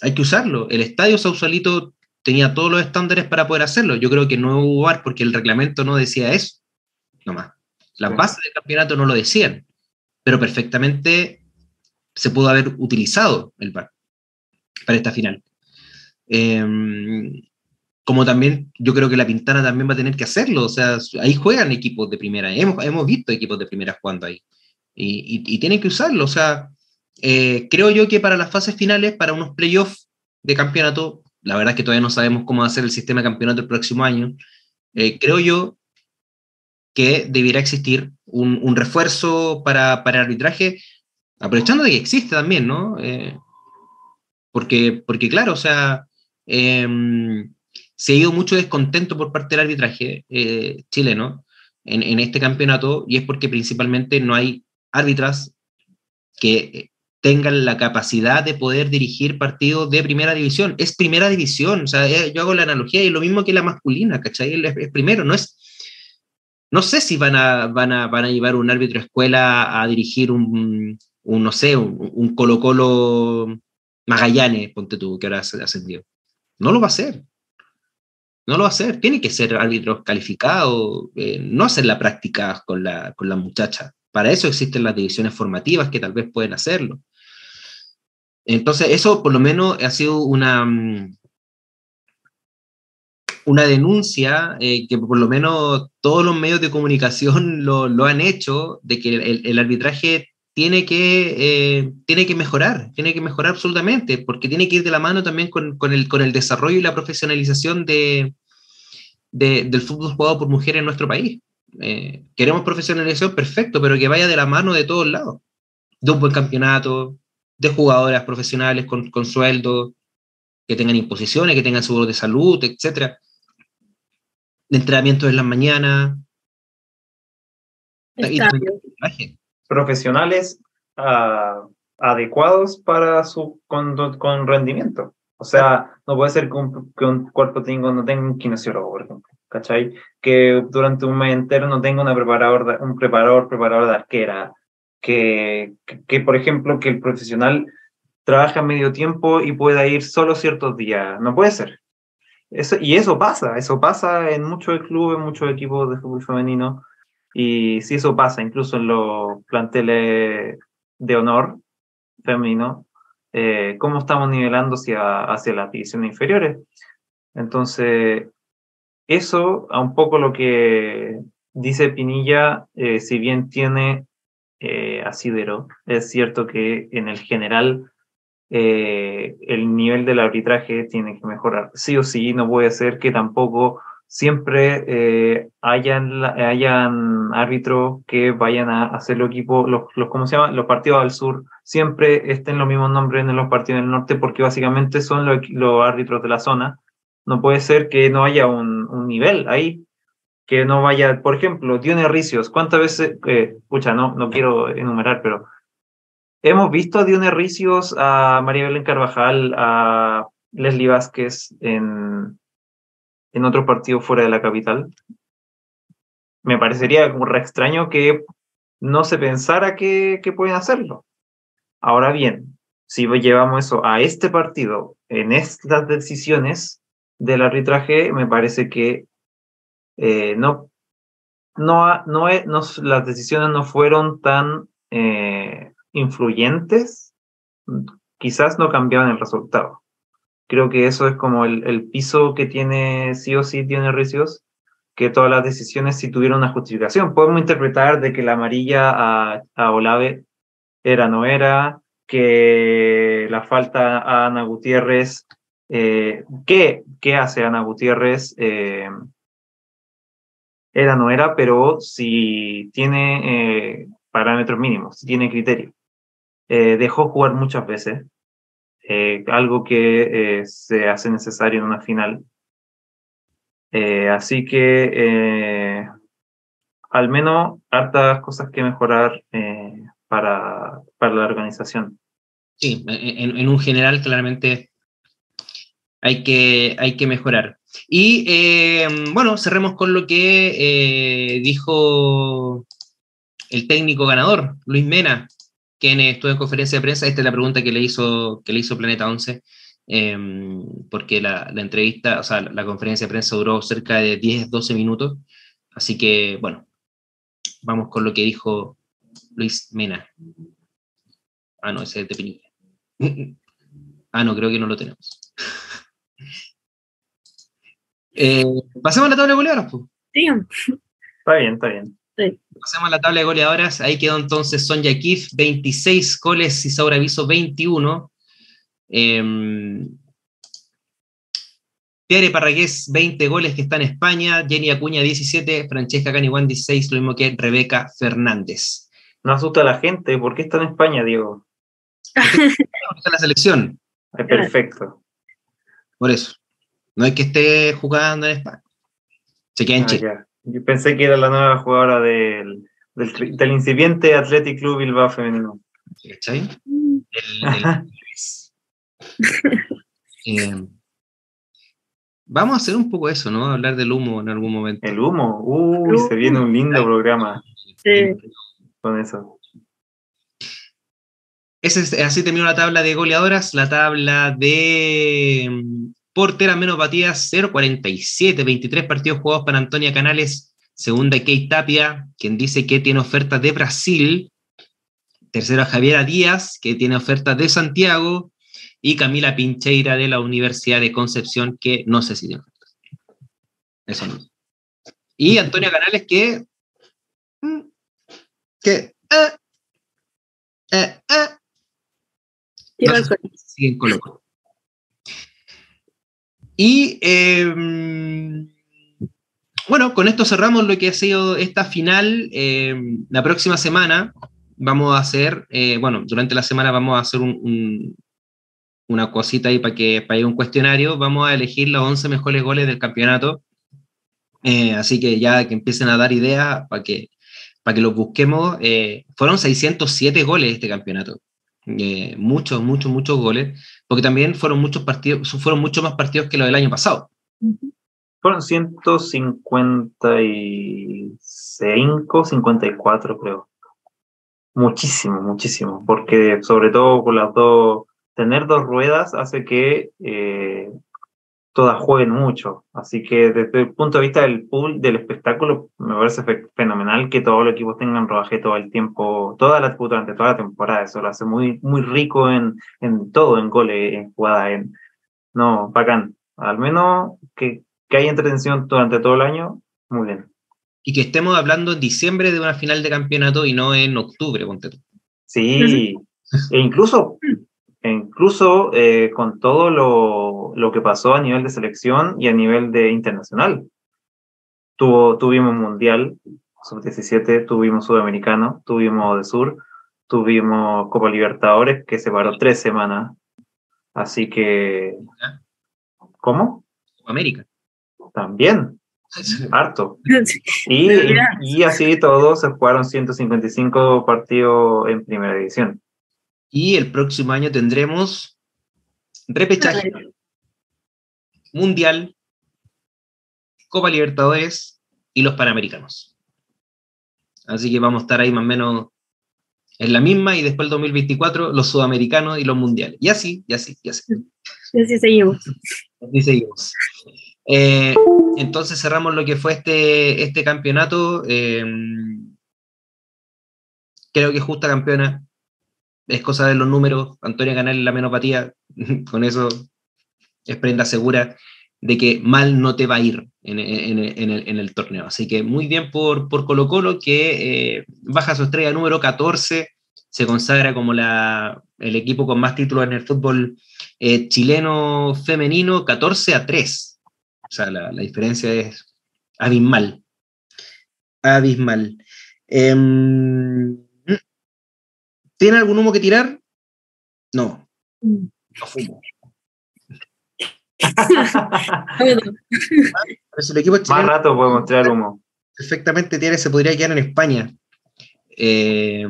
hay que usarlo. El estadio Sausalito tenía todos los estándares para poder hacerlo. Yo creo que no hubo bar porque el reglamento no decía eso, nomás. Las bases del campeonato no lo decían, pero perfectamente se pudo haber utilizado el bar para esta final. Em, como también yo creo que la Pintana también va a tener que hacerlo, o sea, ahí juegan equipos de primera, hemos, hemos visto equipos de primera jugando ahí, y, y, tienen que usarlo, o sea, eh, creo yo que para las fases finales, para unos playoffs de campeonato, la verdad es que todavía no sabemos cómo va a ser el sistema de campeonato el próximo año, eh, creo yo que debiera existir un, un refuerzo para, para, arbitraje, aprovechando de que existe también, ¿no? Eh, porque, porque claro, o sea, em, se ha ido mucho descontento por parte del arbitraje eh, chileno en, este campeonato y es porque principalmente no hay árbitras que tengan la capacidad de poder dirigir partidos de primera división. Es primera división, o sea, eh, yo hago la analogía y lo mismo que la masculina, ¿cachai? Es, primero, no es... No sé si van a, van a, van a llevar un árbitro escuela a dirigir un, un no sé, un, un Colo Colo Magallanes, ponte tú, que ahora ha ascendido. No lo va a hacer. No lo va a hacer. Tiene que ser árbitros calificados, eh, no hacer la práctica con la, con la muchacha. Para eso existen las divisiones formativas que tal vez pueden hacerlo. Entonces, eso por lo menos ha sido una, mm, una denuncia eh, que por lo menos todos los medios de comunicación lo, lo han hecho, de que el, el arbitraje tiene que, eh, tiene que mejorar, tiene que mejorar absolutamente, porque tiene que ir de la mano también con, con, el, con el desarrollo y la profesionalización de, de, del fútbol jugado por mujeres en nuestro país. Eh, queremos profesionalización, perfecto, pero que vaya de la mano de todos lados, de un buen campeonato, de jugadoras profesionales con, con sueldo, que tengan imposiciones, que tengan seguro de salud, etcétera, de entrenamiento en las mañanas profesionales uh, adecuados para su con, con, rendimiento. O sea, no puede ser que un, que un, cuerpo tenga, no tenga un kinesiólogo, por ejemplo, ¿cachai? Que durante un mes entero no tenga una preparador un preparador, preparador de arquera, que, que, que, por ejemplo, que el profesional trabaja medio tiempo y pueda ir solo ciertos días. No puede ser. Eso, y eso pasa, eso pasa en muchos clubes, en muchos equipos de fútbol femenino y si eso pasa incluso en los planteles de honor femenino, eh, ¿cómo estamos nivelando hacia, hacia las divisiones inferiores? Entonces, eso a un poco lo que dice Pinilla, eh, si bien tiene eh, asidero, es cierto que en el general eh, el nivel del arbitraje tiene que mejorar. Sí o sí, no puede ser que tampoco siempre eh, hayan, hayan árbitros que vayan a hacer los equipos, los, los, ¿cómo se llama? Los partidos al sur, siempre estén los mismos nombres en los partidos del norte, porque básicamente son los, árbitros de la zona. No puede ser que no haya un, un nivel ahí, que no vaya, por ejemplo, Dione Ricios, ¿cuántas veces, eh, no, no quiero enumerar, pero hemos visto a Dione Ricios, a María Belén Carvajal, a Leslie Vázquez en, en otro partido fuera de la capital. Me parecería como extraño que no se pensara que, que pueden hacerlo. Ahora bien, si llevamos eso a este partido, en estas decisiones del arbitraje, me parece que eh, no, no, no, las decisiones no fueron tan eh, influyentes, quizás no cambiaban el resultado. Creo que eso es como el, el piso que tiene, sí o sí tiene Ricios, que todas las decisiones sí tuvieron una justificación. Podemos interpretar de que la amarilla a, Olave era no era, que la falta a Ana Gutiérrez, eh, ¿qué, ¿qué hace Ana Gutiérrez? Eh, era no era, pero si tiene, eh, parámetros mínimos, si tiene criterio. Eh, dejó jugar muchas veces, eh, algo que eh, se hace necesario en una final. así que al menos hartas cosas que mejorar para, para la organización. Sí, en, en, un general claramente hay que, hay que mejorar. Y eh, bueno, cerremos con lo que eh, dijo el técnico ganador, Luis Mena, quien estuvo en conferencia de prensa. Esta es la pregunta que le hizo, que le hizo Planeta 11, em, porque la, la, entrevista, o sea, la conferencia de prensa duró cerca de 10, 12 minutos. Así que, bueno, vamos con lo que dijo Luis Mena. Ah, no, ese es de Pinilla. [laughs] ah, no, creo que no lo tenemos. [laughs] Eh, pasemos a la tabla de goleadoras. Sí. Está bien, está bien. Pasemos a la tabla de goleadoras. Ahí quedó entonces Sonja Kif, 26 goles y Saura Aviso, 21. Eh, Tiare Parragués, 20 goles que está en España. Jenny Acuña, 17. Francesca Caniguán, 16. Lo mismo que Rebeca Fernández. No asusta a la gente. ¿Por qué está en España, Diego? está en la selección. perfecto. Por eso. No es que esté jugando en España. Se queda en ah, Chile. Yo pensé que era la nueva jugadora del, del, incipiente Athletic Club Bilbao femenino. ¿Cachai? [laughs] eh, vamos a hacer un poco eso, ¿no? Hablar del humo en algún momento. El humo, uy, se viene un lindo programa. Sí. Con eso. Ese, así terminó la tabla de goleadoras, la tabla de Portera menos batidas 0.47, 23 partidos jugados para Antonia Canales, segunda Kate Tapia, quien dice que tiene ofertas de Brasil, tercera Javiera Díaz, que tiene ofertas de Santiago, y Camila Pincheira de la Universidad de Concepción, que no sé si tiene ofertas. Eso no. Y Antonia Canales, que... Mm, que... Eh, eh, eh, no y em, bueno, con esto cerramos lo que ha sido esta final. Em, la próxima semana vamos a hacer, eh, bueno, durante la semana vamos a hacer una cosita ahí para que para un cuestionario. Vamos a elegir los 11 mejores goles del campeonato. Eh, así que ya que empiecen a dar ideas para que, para que los busquemos. Eh, fueron 607 goles este campeonato. Muchos, muchos, muchos goles porque también fueron muchos partidos, fueron muchos más partidos que los del año pasado. Fueron 155, 54 creo. Muchísimo, muchísimo, porque sobre todo con las dos, tener dos ruedas hace que eh, todas jueguen mucho. Así que desde el punto de vista del pool, del espectáculo, me parece fenomenal que todos los equipos tengan rodaje todo el tiempo, toda la, durante toda la temporada. Eso lo hace muy, muy rico en, en todo, en goles, en jugadas, en... No, bacán. Al menos que, que haya entretención durante todo el año, muy bien. Y que estemos hablando en diciembre de una final de campeonato y no en octubre, ponte Sí, e incluso e incluso eh, con todo lo, lo, que pasó a nivel de selección y a nivel de internacional. Tuvo, tuvimos Mundial, Sub-17, tuvimos Sudamericano, tuvimos de Sur, tuvimos Copa Libertadores, que se paró tres semanas. Así que... ¿Cómo? América. También. [laughs] Harto. Y, y así todos se jugaron 155 partidos en primera división. Y el próximo año tendremos repechaje, mundial, Copa Libertadores y los Panamericanos. Así que vamos a estar ahí más o menos en la misma y después el 2024 los sudamericanos y los mundiales. Y así, y así, y así. Y así seguimos. Así seguimos. Eh, entonces cerramos lo que fue este, este campeonato. Eh, creo que justa campeona es cosa de los números, Antonio ganar la menopatía, [laughs] con eso es prenda segura de que mal no te va a ir en, el, torneo. Así que muy bien por, por Colo Colo, que eh, baja su estrella número 14, se consagra como la, el equipo con más títulos en el fútbol eh, chileno femenino, 14 a 3. O sea, la, diferencia es abismal. Abismal. Em, ¿Tiene algún humo que tirar? No. Mm. No fumo. [laughs] Pero si el equipo Más rato podemos tirar humo. perfectamente tiene, se podría quedar en España. Eh,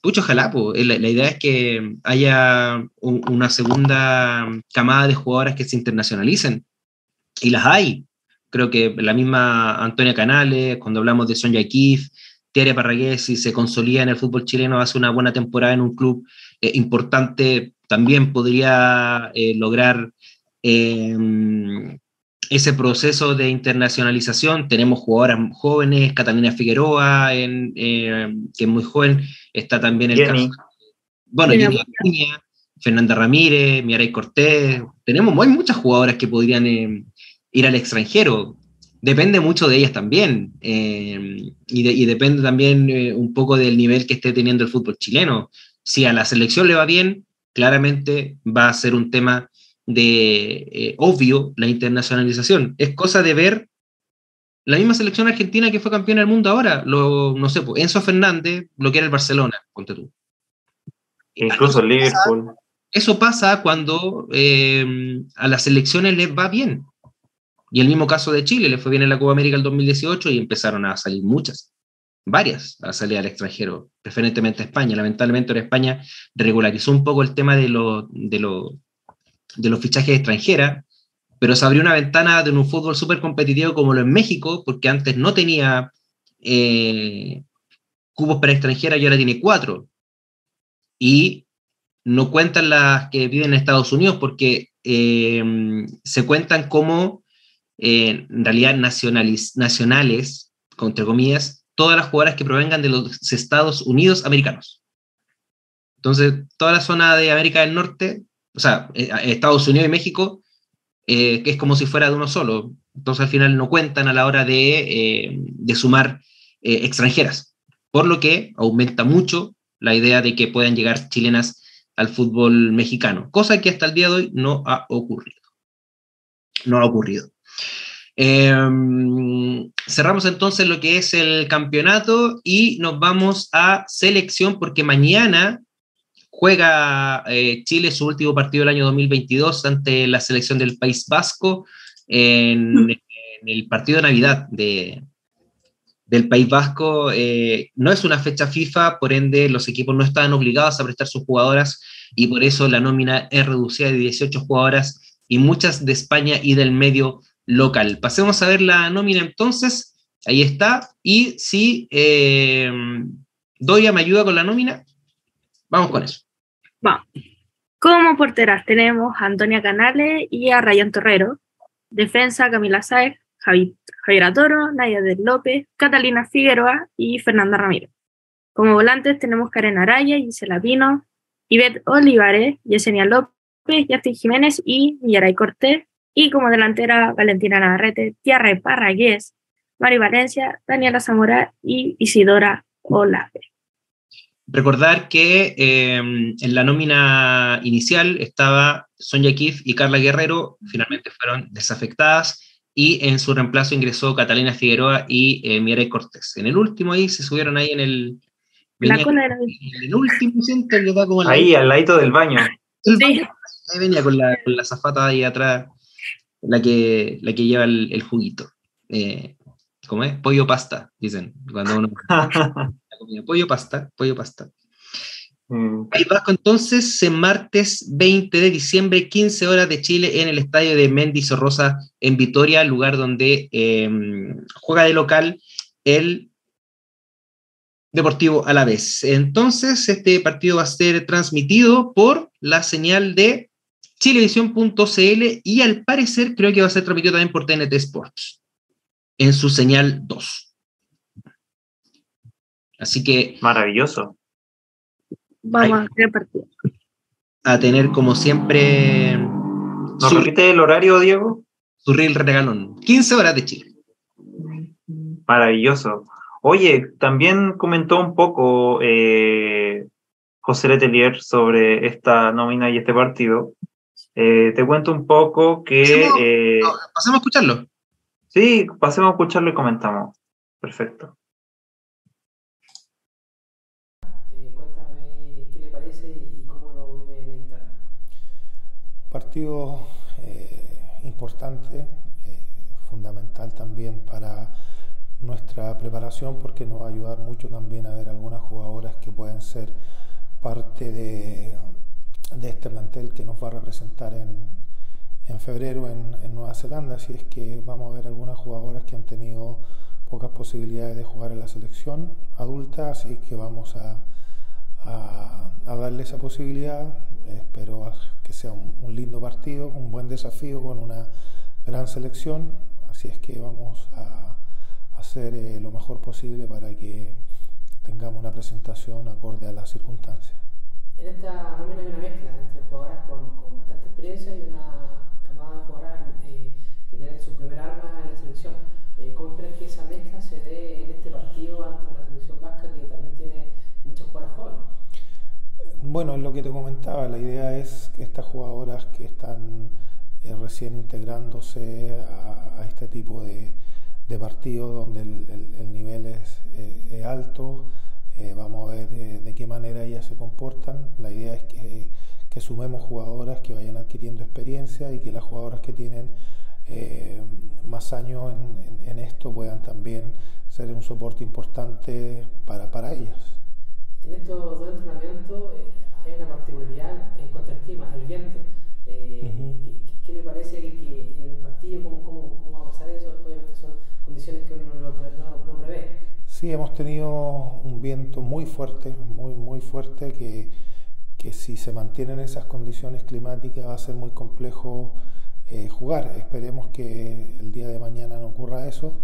pucho, ojalá, po. Eh, La, la idea es que haya un- una segunda camada de jugadoras que se internacionalicen. Y las hay. Creo que la misma Antonia Canales, cuando hablamos de Sonja Kif, Tiare Parragués, si se consolida en el fútbol chileno, hace una buena temporada en un club eh, importante, también podría eh, lograr eh, ese proceso de internacionalización. Tenemos jugadoras jóvenes, Catalina Figueroa, en, eh, que es muy joven, está también el Jenny. caso, bueno, Jenny Jenny Acuña, Fernanda Ramírez, Miaray Cortés, tenemos hay muchas jugadoras que podrían eh, ir al extranjero. Depende mucho de ellas también, eh, y, de- y depende también eh, un poco del nivel que esté teniendo el fútbol chileno. Si a la selección le va bien, claramente va a ser un tema de eh, obvio la internacionalización. Es cosa de ver la misma selección argentina que fue campeona del mundo ahora, lo, no sé, pues, Enzo Fernández, lo que era el Barcelona, ponte tú. Incluso el Liverpool. Eso pasa cuando eh, a las selecciones les va bien. Y el mismo caso de Chile, le fue bien en la Copa América el 2018 y empezaron a salir muchas, varias, a salir al extranjero, preferentemente a España. Lamentablemente ahora España regularizó un poco el tema de, lo- de, lo- de los fichajes extranjeras, pero se abrió una ventana de un fútbol súper competitivo como lo en México, porque antes no tenía eh, cubos para extranjeras y ahora tiene cuatro. Y no cuentan las que viven en Estados Unidos porque eh, se cuentan como eh, en realidad nacionales, con- entre comillas, todas las jugadoras que provengan de los Estados Unidos americanos. Entonces, toda la zona de América del Norte, o sea, eh, Estados Unidos y México, eh, que es como si fuera de uno solo. Entonces, al final no cuentan a la hora de, eh, de sumar extranjeras, por lo que aumenta mucho la idea de que puedan llegar chilenas al fútbol mexicano, cosa que hasta el día de hoy no ha ocurrido. No ha ocurrido. Eh, cerramos entonces lo que es el campeonato y nos vamos a selección porque mañana juega eh, Chile su último partido del año 2022 ante la selección del País Vasco en, en el partido de Navidad de, del País Vasco. Eh, no es una fecha FIFA, por ende los equipos no estaban obligados a prestar sus jugadoras y por eso la nómina es reducida de 18 jugadoras y muchas de España y del medio local. Pasemos a ver la nómina entonces. Ahí está. Y si eh, Doria me ayuda con la nómina, vamos con eso. Vamos. Como porteras tenemos a Antonia Canales y a Rayán Torrero. Defensa Camila Sáez, Javi, Javiera Toro, Nadia del López, Catalina Figueroa y Fernanda Ramírez. Como volantes tenemos Karen Araya, Gisela Pino, Ivette Olivares, Yesenia López, Justin Jiménez y Millaray Cortés. Y como delantera Valentina Navarrete, Tiarra Parragués, Mari Valencia, Daniela Zamora y Isidora Olave. Recordar que eh, en la nómina inicial estaba Sonja Kif y Carla Guerrero, finalmente fueron desafectadas y en su reemplazo ingresó Catalina Figueroa y eh, Mireille Cortés. En el último ahí se subieron ahí en el... La cola era en el último siento que va como en la- Ahí, al ladito del baño. [laughs] el baño. Ahí venía con la, con la zafata ahí atrás, la que, la que lleva el, el juguito. Eh, ¿Cómo es? Pollo pasta, dicen. Cuando uno [laughs] comida. Pollo pasta, pollo pasta. Mm, País Vasco entonces, en martes 20 de diciembre, 15 horas de Chile, en el estadio de Mendy Sorrosa, en Vitoria, lugar donde eh, juega de local el Deportivo a la vez. Entonces, este partido va a ser transmitido por la señal de chilevisión.cl y al parecer creo que va a ser transmitido también por TNT Sports en su señal 2. Así que Maravilloso. Vamos a partido. a tener como siempre ¿Nos su, repite el horario, Diego? su reel regalón. 15 horas de Chile. Maravilloso. Oye, también comentó un poco eh, José Letelier sobre esta nómina y este partido. Eh, te cuento un poco que... Pasemos- eh, no, pasemos a escucharlo. sí, pasemos a escucharlo y comentamos. Perfecto. Eh, cuéntame qué le partido importante, fundamental también para nuestra preparación porque nos va a ayudar mucho también a ver algunas jugadoras que pueden ser parte de, este plantel que nos va a representar en, en febrero en, en, Nueva Zelanda, así es que vamos a ver algunas jugadoras que han tenido pocas posibilidades de jugar en la selección adulta, así que vamos a, a darle esa posibilidad. Espero que sea un, un, lindo partido, un buen desafío con una gran selección, así es que vamos a hacer eh, lo mejor posible para que tengamos una presentación acorde a las circunstancias. En esta nómina hay una mezcla entre jugadoras con, con bastante experiencia y una camada de jugadoras eh, que tienen su primer arma en la selección. Eh, ¿Cómo esperas que esa mezcla se dé en este partido ante la selección vasca que también tiene muchas jugadoras jóvenes? Bueno, es lo que te comentaba, la idea es que estas jugadoras que están eh, recién integrándose a, este tipo de, partidos donde el, el, el nivel es, eh, alto, eh, vamos a ver de qué manera ellas se comportan. La idea es que, que, sumemos jugadoras que vayan adquiriendo experiencia y que las jugadoras que tienen más años en, en, en, esto puedan también ser un soporte importante para, para ellas. En estos dos entrenamientos hay una particularidad en cuanto al clima, el viento. Uh -huh. ¿qué, ¿qué, le parece que en el partido, cómo, cómo, cómo va a pasar eso? Obviamente son condiciones que uno no, no, no prevé. Sí, hemos tenido un viento muy fuerte, muy, muy fuerte, que, que si se mantienen esas condiciones climáticas va a ser muy complejo eh, jugar. Esperemos que el día de mañana no ocurra eso,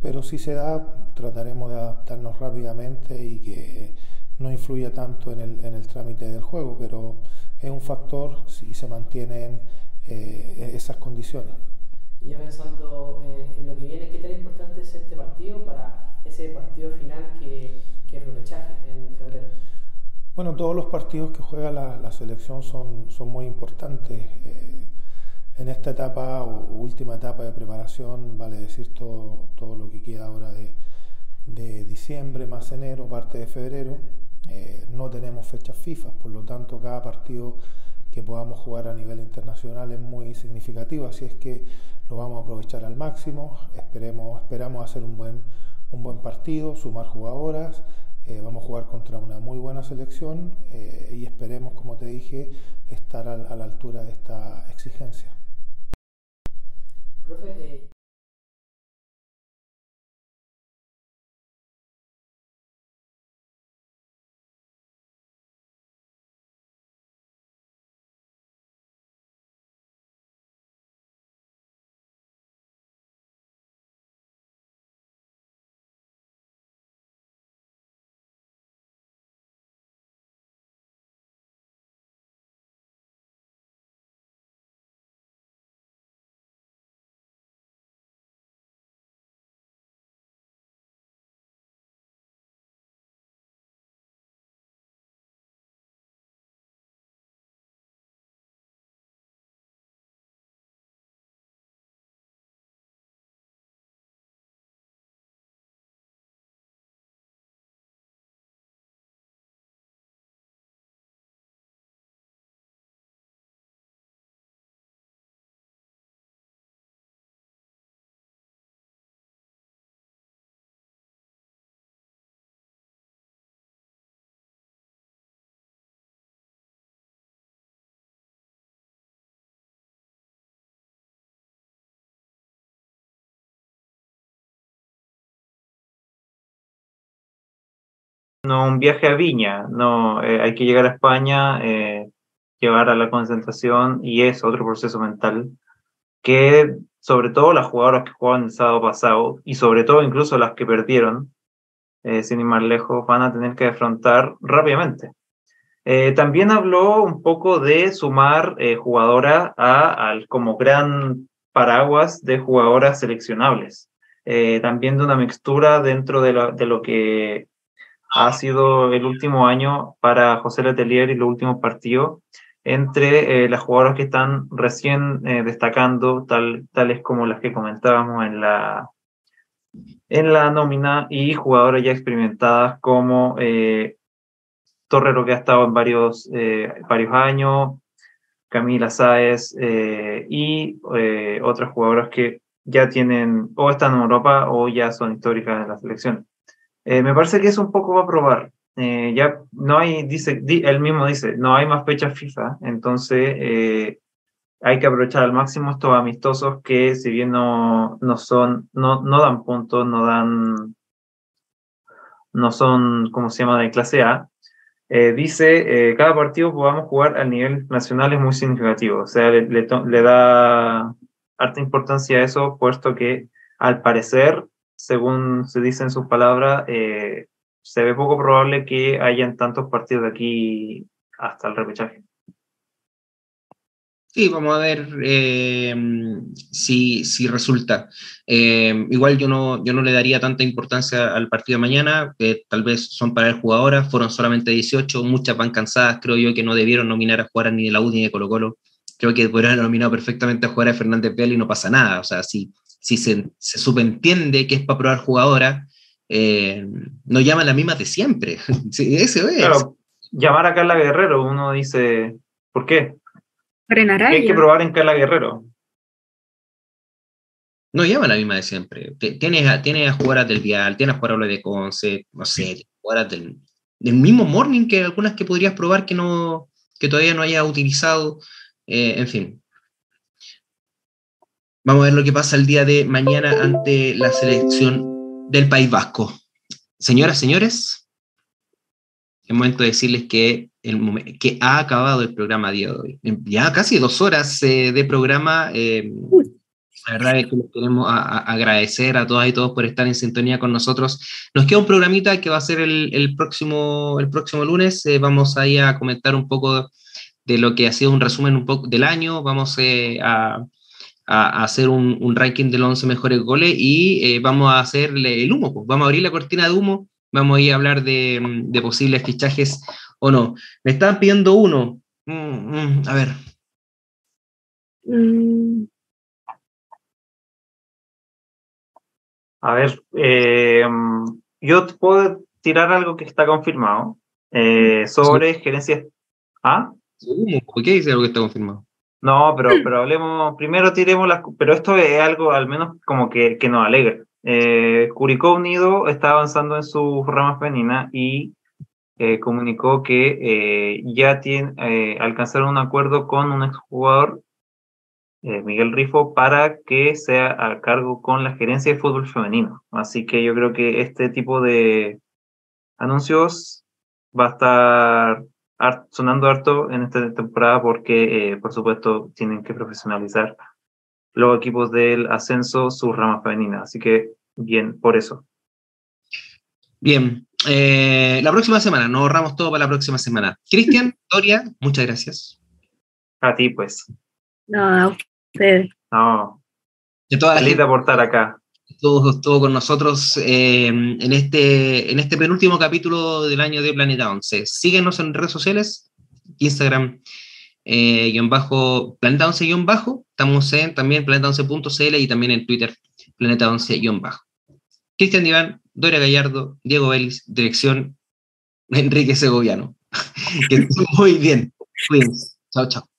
pero si se da, trataremos de adaptarnos rápidamente y que no influya tanto en el, en el trámite del juego, pero es un factor si se mantienen eh, esas condiciones. Y ya pensando eh, en lo que viene, ¿qué tan importante es este partido para ese partido final que, que es repechaje en febrero? Bueno, todos los partidos que juega la, la selección son, son muy importantes. Eh, en esta etapa o última etapa de preparación, vale decir todo, todo lo que queda ahora de, de diciembre más enero, parte de febrero, eh, no tenemos fechas FIFA, por lo tanto cada partido que podamos jugar a nivel internacional es muy significativo, así es que lo vamos a aprovechar al máximo, esperemos, esperamos hacer un buen, un buen partido, sumar jugadoras, eh, vamos a jugar contra una muy buena selección eh, y esperemos, como te dije, estar a, la altura de esta exigencia. No un viaje a Viña, no, eh, hay que llegar a España, eh, llegar a la concentración y es otro proceso mental que sobre todo las jugadoras que jugaban el sábado pasado y sobre todo incluso las que perdieron, eh, sin ir más lejos, van a tener que afrontar rápidamente. Eh, también habló un poco de sumar jugadora a, al como gran paraguas de jugadoras seleccionables. también de una mixtura dentro de, la, de lo que ha sido el último año para José Letelier y los últimos partidos entre eh, las jugadoras que están recién eh, destacando, tal, tales como las que comentábamos en la, en la nómina, y jugadoras ya experimentadas como eh, Torrero, que ha estado en varios, varios años, Camila Sáez eh, y eh, otras jugadoras que ya tienen o están en Europa o ya son históricas en la selección. Eh, me parece que es un poco va a probar. ya no hay, dice, él mismo dice, no hay más fechas FIFA, entonces hay que aprovechar al máximo estos amistosos que si bien no, no son, no, no dan puntos, no dan, no son, ¿cómo se llama?, de clase A, eh, dice, eh, cada partido podamos jugar al nivel nacional es muy significativo, o sea, le, le, da harta importancia a eso, puesto que al parecer, según se dice en sus palabras, eh, se ve poco probable que hayan tantos partidos de aquí hasta el repechaje. Sí, vamos a ver eh, si, si, resulta. Eh, igual yo no, yo no le daría tanta importancia al partido de mañana, que tal vez son para el jugadoras, fueron solamente 18, muchas van cansadas, creo yo que no debieron nominar a jugar ni de la U ni de Colo Colo. Creo que podrían haber perfectamente a jugar a Fernández Vial y no pasa nada. O sea, si, si se, se subentiende que es para probar jugadora, eh, no llaman las mismas de siempre. [laughs] Eso es. Claro, llamar a Carla Guerrero, uno dice, ¿por qué? Hay que probar en Carla Guerrero. No llama la misma de siempre. Tienes a, tienes a jugadoras del Vial, tienes a jugadoras de Conce, no sé, jugadoras del, del, mismo Morning que algunas que podrías probar que, no, que todavía no haya utilizado. Eh, en fin. Vamos a ver lo que pasa el día de mañana ante la selección del País Vasco. Señoras, señores, es momento de decirles que, el, que ha acabado el programa día de hoy. Ya casi dos horas eh, de programa. Eh, la verdad es que les queremos agradecer a todas y todos por estar en sintonía con nosotros. Nos queda un programita que va a ser el, próximo, el próximo lunes. Eh, vamos ahí a comentar un poco de lo que ha sido un resumen un poco del año. Vamos a, a, hacer un, un, ranking de los 11 mejores goles y vamos a hacerle el humo. Pues. Vamos a abrir la cortina de humo Vamos a ir a hablar de, posibles fichajes o no. Me estaban pidiendo uno. Mm, mm, a ver. Mm. A ver, eh, yo puedo tirar algo que está confirmado eh, sobre gerencias. ¿Ah? ¿Qué dice algo que está confirmado? No, pero, pero hablemos, primero tiremos las, pero esto es algo al menos como que, que nos alegra. Eh, Curicó Unido está avanzando en su rama femenina y eh, comunicó que eh, ya tiene, alcanzaron un acuerdo con un exjugador, Miguel Rifo, para que sea a cargo con la gerencia de fútbol femenino. Así que yo creo que este tipo de anuncios va a estar sonando harto en esta temporada porque, por supuesto, tienen que profesionalizar los equipos del ascenso, su rama femenina. Así que bien, por eso. Bien, eh, la próxima semana, nos ahorramos todo para la próxima semana. Cristian, [laughs] Doria, muchas gracias. A ti, pues. No, a usted. No. De toda la gente aportar acá. Todo con nosotros eh, en, este, en este penúltimo capítulo del año de Planeta 11. Síguenos en redes sociales, Instagram, eh, guion bajo, Planeta 11 guion bajo, estamos en también planeta11.cl y también en Twitter, Planeta 11 guion bajo. Cristian Diván, Doria Gallardo, Diego Vélez, dirección Enrique Segoviano. [laughs] muy bien. Chao, chao.